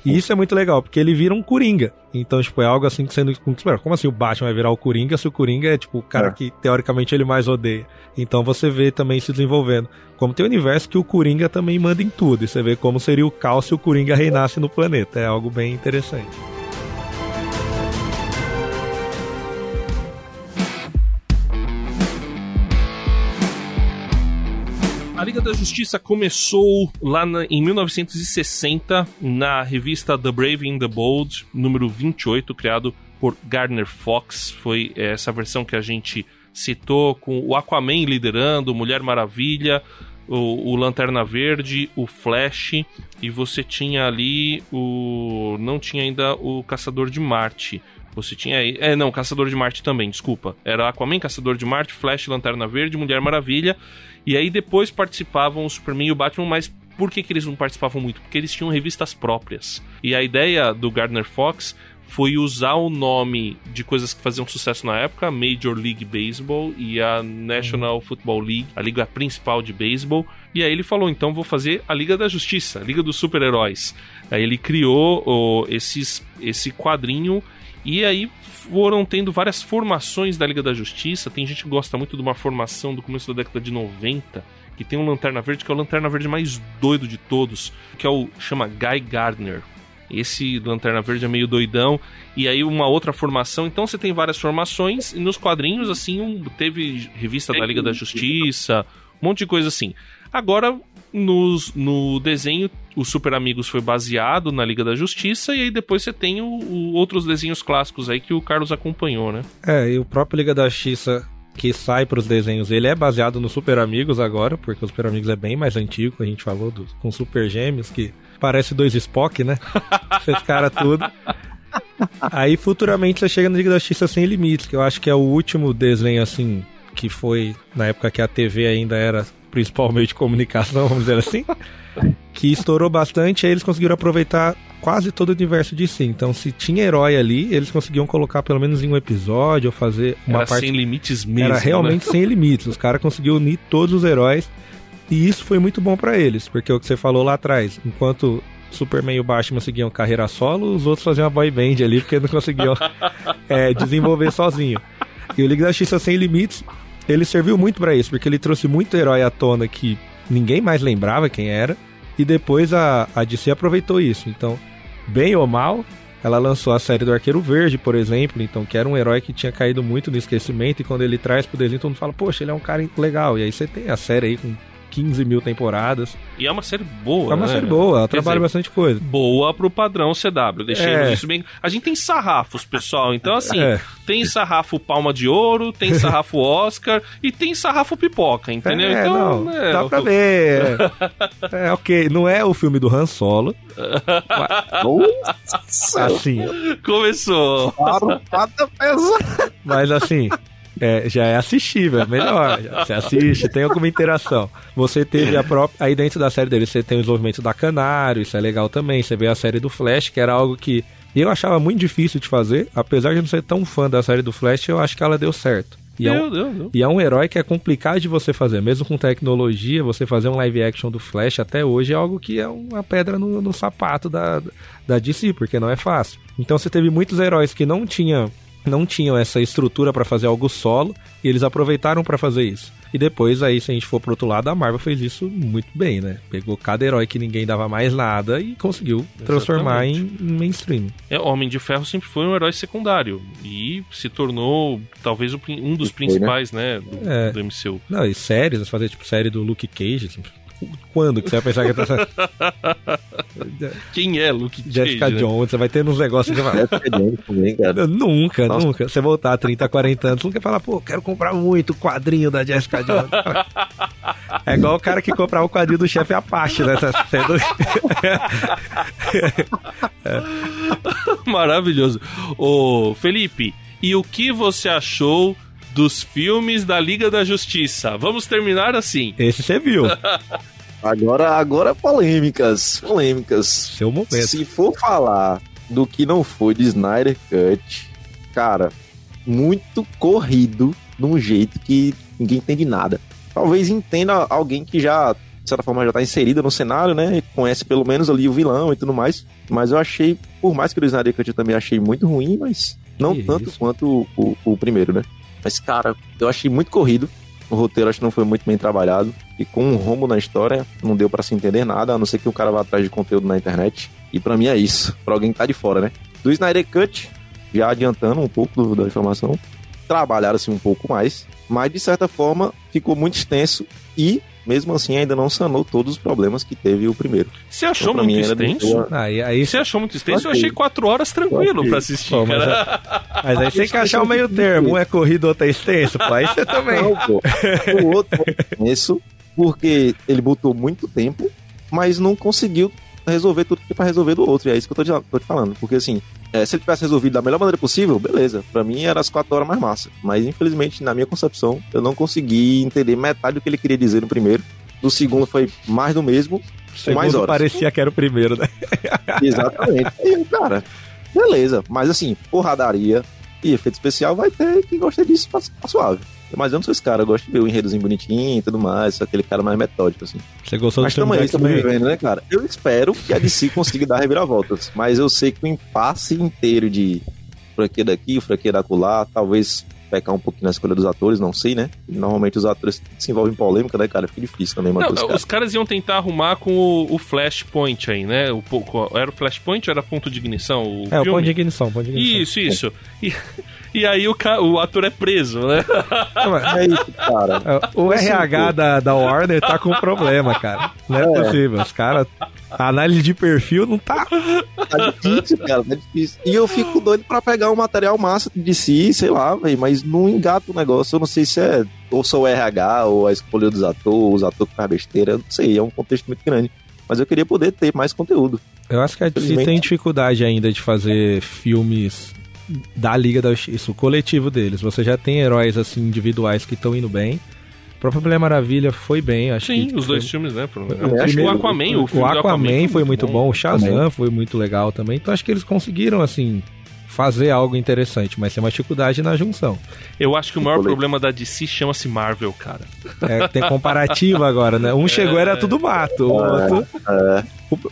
E isso é muito legal, porque ele vira um Coringa. Então, tipo, é algo assim que sendo. Como assim o Batman vai virar o Coringa se o Coringa é, tipo, o cara é. que teoricamente ele mais odeia? Então você vê também se desenvolvendo. Como tem o universo que o Coringa também manda em tudo. E você vê como seria o caos se o Coringa reinasse no planeta. É algo bem interessante. Liga da Justiça começou lá na, em 1960 na revista The Brave and the Bold, número 28, criado por Gardner Fox. Foi essa versão que a gente citou com o Aquaman liderando, Mulher Maravilha, o, o, Lanterna Verde, o Flash e você tinha ali o não tinha ainda o Caçador de Marte. Você tinha aí, é não, Caçador de Marte também, desculpa. Era Aquaman, Caçador de Marte, Flash, Lanterna Verde, Mulher Maravilha e aí depois participavam o Superman e o Batman, mas por que, que eles não participavam muito? Porque eles tinham revistas próprias. E a ideia do Gardner Fox foi usar o nome de coisas que faziam sucesso na época, a Major League Baseball e a National Football League, a liga principal de beisebol. E aí ele falou, então vou fazer a Liga da Justiça, a Liga dos Super-Heróis. Aí ele criou oh, esses, esse quadrinho e aí foram tendo várias formações da Liga da Justiça. Tem gente que gosta muito de uma formação do começo da década de 90, que tem um Lanterna Verde, que é o Lanterna Verde mais doido de todos, que é o chama Guy Gardner. Esse Lanterna Verde é meio doidão. E aí uma outra formação. Então você tem várias formações. E nos quadrinhos, assim, um, teve revista da Liga da Justiça, um monte de coisa assim. Agora, nos, no desenho, o Super Amigos foi baseado na Liga da Justiça, e aí depois você tem o, o, outros desenhos clássicos aí que o Carlos acompanhou, né? É, e o próprio Liga da Justiça que sai para os desenhos, ele é baseado no Super Amigos agora, porque o Super Amigos é bem mais antigo, a gente falou do, com Super Gêmeos, que parece dois Spock, né? Fez cara tudo. Aí futuramente você chega no Liga da Justiça Sem Limites, que eu acho que é o último desenho assim que foi na época que a TV ainda era principalmente comunicação, vamos dizer assim, que estourou bastante, aí eles conseguiram aproveitar quase todo o universo de si. Então, se tinha herói ali, eles conseguiam colocar pelo menos em um episódio ou fazer uma Era parte sem limites mesmo. era né? realmente sem limites. Os caras conseguiram unir todos os heróis. E isso foi muito bom pra eles, porque é o que você falou lá atrás, enquanto Superman e o Batman seguiam carreira solo, os outros faziam uma boy band ali, porque não conseguiam é, desenvolver sozinho. E o Liga da Justiça Sem Limites, ele serviu muito pra isso, porque ele trouxe muito herói à tona que ninguém mais lembrava quem era, e depois a, a DC aproveitou isso. Então, bem ou mal, ela lançou a série do Arqueiro Verde, por exemplo, então que era um herói que tinha caído muito no esquecimento, e quando ele traz pro desenho, todo mundo fala, poxa, ele é um cara legal. E aí você tem a série aí com 15 mil temporadas. E é uma série boa, É uma né? série boa, ela Quer trabalha dizer, bastante coisa. Boa pro padrão CW, deixemos É. isso bem. A gente tem sarrafos, pessoal. Então, assim, É. tem sarrafo Palma de Ouro, tem sarrafo Oscar e tem sarrafo Pipoca, entendeu? É, então, não, é, dá pra ver. É, ok, não é o filme do Han Solo, Nossa, assim, Começou. parupada pesada. mas assim, é, já é assistível, é melhor. Você assiste, tem alguma interação. Você teve a própria. Aí dentro da série dele, você tem o desenvolvimento da Canário, isso é legal também. Você vê a série do Flash, que era algo que eu achava muito difícil de fazer. Apesar de eu não ser tão fã da série do Flash, eu acho que ela deu certo. E é um, Deu, deu, deu. E é um herói que é complicado de você fazer, mesmo com tecnologia, você fazer um live action do Flash até hoje é algo que é uma pedra no, no sapato da, da DC, porque não é fácil. Então você teve muitos heróis que não tinham, não tinham essa estrutura pra fazer algo solo, e eles aproveitaram pra fazer isso. E depois aí, se a gente for pro outro lado, a Marvel fez isso muito bem, né? Pegou cada herói que ninguém dava mais nada e conseguiu transformar em, em mainstream. É, Homem de Ferro sempre foi um herói secundário e se tornou talvez um dos Foi, né? principais, né, do, É. do MCU. Não, e séries, fazer tipo série do Luke Cage, assim, quando que você vai pensar que tá... Quem é Luke Jessica Cage, né? Jones, você vai ter uns negócios que você Jessica também, cara. Nunca, Nossa. nunca. Você voltar a 30, 40 anos, nunca falar, pô, quero comprar muito o quadrinho da Jessica Jones. É igual o cara que comprar o quadrinho do chefe Apache, né? Tá sendo... Maravilhoso. Ô, Felipe, e o que você achou dos filmes da Liga da Justiça? Vamos terminar assim. Esse você viu. Agora, agora polêmicas, polêmicas. Seu momento. Se for falar do que não foi de Snyder Cut, cara, muito corrido de um jeito que ninguém entende nada. Talvez entenda alguém que já, de certa forma, já tá inserido no cenário, né? Conhece pelo menos ali o vilão e tudo mais. Mas eu achei, por mais que o Snyder Cut eu também achei muito ruim, mas não Que tanto isso. quanto o, o primeiro, né? Mas, cara, eu achei muito corrido. O roteiro acho que não foi muito bem trabalhado. E com um rombo na história, não deu pra se entender nada, a não ser que o cara vá atrás de conteúdo na internet. E pra mim é isso, pra alguém que tá de fora, né? Do Snyder Cut, já adiantando um pouco do- da informação, trabalharam assim um pouco mais, mas de certa forma ficou muito extenso e, mesmo assim, ainda não sanou todos os problemas que teve o primeiro. Você achou Então, muito extenso? boa. Aí, aí, Você achou muito extenso? Eu Ok. achei quatro horas tranquilo Ok. pra assistir, Pô, mas cara. mas aí você tem que achar o meio termo. Um é corrido, outro é extenso. Pô, aí você também. Não, pô. O outro foi isso, porque ele botou muito tempo, mas não conseguiu resolver tudo que tinha pra resolver do outro. E é isso que eu tô te falando. Porque assim, é, se ele tivesse resolvido da melhor maneira possível, beleza. Pra mim era as quatro horas mais massa. Mas infelizmente, na minha concepção, eu não consegui entender metade do que ele queria dizer no primeiro. No segundo foi mais do mesmo, com mais Segundo horas. parecia que era o primeiro, né? Exatamente. E, cara, beleza. Mas assim, porradaria e efeito especial vai ter quem gosta disso tá suave. Mas eu não sou esse cara, eu gosto de ver o enredozinho bonitinho e tudo mais, sou aquele cara mais metódico, assim. Você gostou do Mas do estamos X-Men? vivendo, né, cara? Eu espero que a DC consiga dar reviravoltas, mas eu sei que o impasse inteiro de franquia daqui, franquia da acolá, talvez pecar um pouquinho na escolha dos atores, não sei, né? Normalmente os atores se envolvem em polêmica, né, cara? Fica difícil também manter Não, os os caras. caras iam tentar arrumar com o, o Flashpoint aí, né? O, pouco- era o Flashpoint ou era ponto de ignição? O É, o filme? ponto de ignição, ponto de ignição. Isso, isso. E, e aí o, ca- o ator é preso, né? É isso, cara. É, O RH da, da Warner tá com problema, cara. Não é, possível. Os caras. A análise de perfil não tá. Tá difícil, cara, tá difícil. E eu fico doido pra pegar um material massa de si, sei lá, velho, mas não engata o negócio. Eu não sei se é ou só o RH, ou a escolha dos atores, os atores que faz besteira, eu não sei, é um contexto muito grande. Mas eu queria poder ter mais conteúdo. Eu acho que a DC tem dificuldade ainda de fazer filmes da Liga da Justiça, o coletivo deles. Você já tem heróis assim individuais que estão indo bem. O próprio Mulher Maravilha foi bem, acho Sim, que os foi... dois filmes, né? Foram... Acho que o Aquaman, o, o filme do Aquaman foi muito bom, o Shazam também. foi muito legal também. Então acho que eles conseguiram assim fazer algo interessante, mas tem uma dificuldade na junção. Eu acho que o maior problema da DC chama-se Marvel, cara. É, tem comparativa agora, né? Um chegou era tudo mato, o outro É,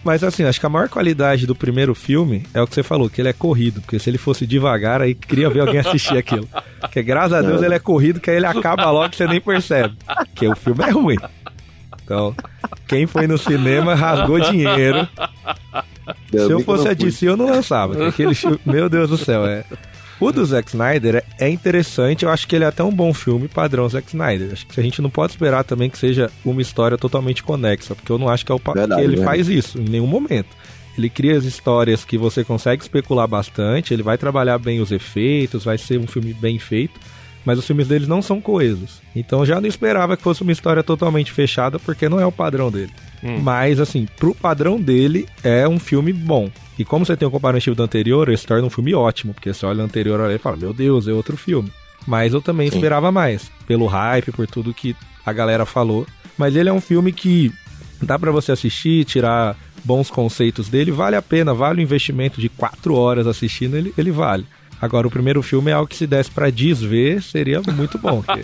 Mas assim, acho que a maior qualidade do primeiro filme é o que você falou, que ele é corrido. Porque se ele fosse devagar, aí queria ver alguém assistir aquilo. Porque graças a Deus ele é corrido, que aí ele acaba logo e você nem percebe. Porque o filme é ruim. Então, quem foi no cinema rasgou dinheiro. Eu se eu fosse a. DC, eu não lançava. Aquele filme, meu Deus do céu, é. O do Zack Snyder é- é interessante, eu acho que ele é até um bom filme padrão Zack Snyder. Acho que a gente não pode esperar também que seja uma história totalmente conexa, porque eu não acho que é o pa- Verdade, que ele verdade. faz isso em nenhum momento. Ele cria as histórias que você consegue especular bastante, ele vai trabalhar bem os efeitos, vai ser um filme bem feito, mas os filmes deles não são coesos. Então já não esperava que fosse uma história totalmente fechada, porque não é o padrão dele. Hum. Mas, assim, pro padrão dele, é um filme bom. E como você tem um comparativo do anterior, ele se torna um filme ótimo, porque você olha o anterior e fala, meu Deus, é outro filme. Mas eu também Sim. esperava mais, pelo hype, por tudo que a galera falou. Mas ele é um filme que dá pra você assistir, tirar bons conceitos dele, vale a pena, vale o investimento de quatro horas assistindo, ele, ele vale. Agora, o primeiro filme é algo que se desse pra desver, seria muito bom. porque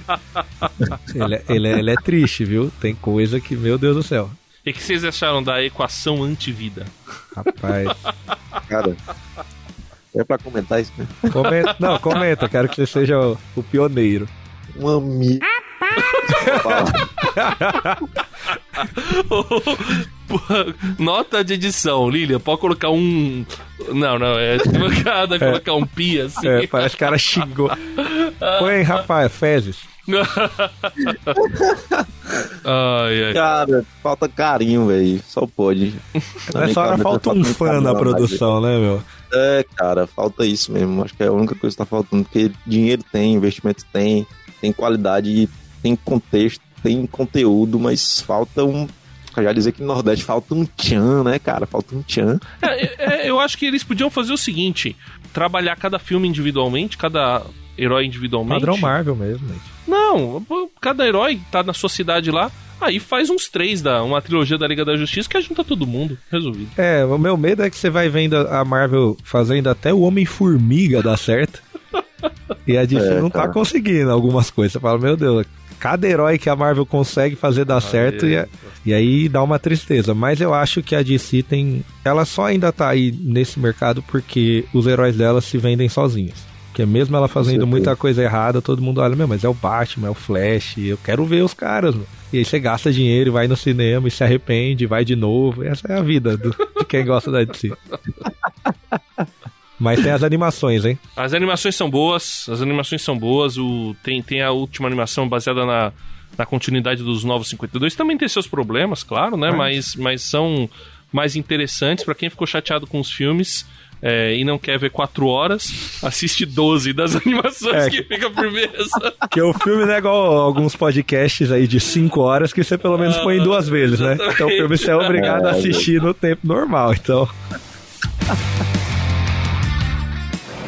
ele, é- ele é- ele é triste, viu? Tem coisa que, meu Deus do céu. E o que vocês acharam da equação antivida? Rapaz. Cara, é pra comentar isso, né? Comenta, não, comenta, quero que você seja o, o pioneiro. Um amigo. Nota de edição, Lilian, pode colocar um. Não, não, é equivocado colocar um pi assim. É, parece que o cara xingou. Põe, rapaz, fezes. ai, ai. Cara, falta carinho, velho. Só pode. Nessa hora falta um fã na produção, né, meu? É, cara, falta isso mesmo. Acho que é a única coisa que tá faltando. Porque dinheiro tem, investimento tem, tem qualidade, tem contexto, tem conteúdo, mas falta um. Eu já dizer que no Nordeste falta um tchan, né, cara? Falta um tchan. É, é, eu acho que eles podiam fazer o seguinte: trabalhar cada filme individualmente, cada herói individualmente. Padrão Marvel mesmo, gente. Não, cada herói tá na sua cidade lá. Aí faz uns três da uma trilogia da Liga da Justiça que junta todo mundo. Resolvido. É, o meu medo é que você vai vendo a Marvel fazendo até o Homem-Formiga dar certo. E a DC É, não tá cara. conseguindo algumas coisas. Você fala, meu Deus, cada herói que a Marvel consegue fazer dar certo e, é- e aí dá uma tristeza. Mas eu acho que a DC tem. Ela só ainda tá aí nesse mercado porque os heróis dela se vendem sozinhos. Porque mesmo ela fazendo muita coisa errada, todo mundo olha, meu, mas é o Batman, é o Flash, eu quero ver os caras, meu. E aí você gasta dinheiro, e vai no cinema e se arrepende, vai de novo. Essa é a vida do- de quem gosta da DC. Mas tem as animações, hein? As animações são boas, as animações são boas. O, tem, tem a última animação baseada na, na continuidade dos Novos 52. Também tem seus problemas, claro, né? Mas, mas são mais interessantes para quem ficou chateado com os filmes. é, e não quer ver 4 horas, assiste 12 das animações É. que fica firmeza. Porque o filme não é igual alguns podcasts aí de 5 horas que você pelo menos põe duas vezes, né? Então o filme você é obrigado a assistir no tempo normal. Então,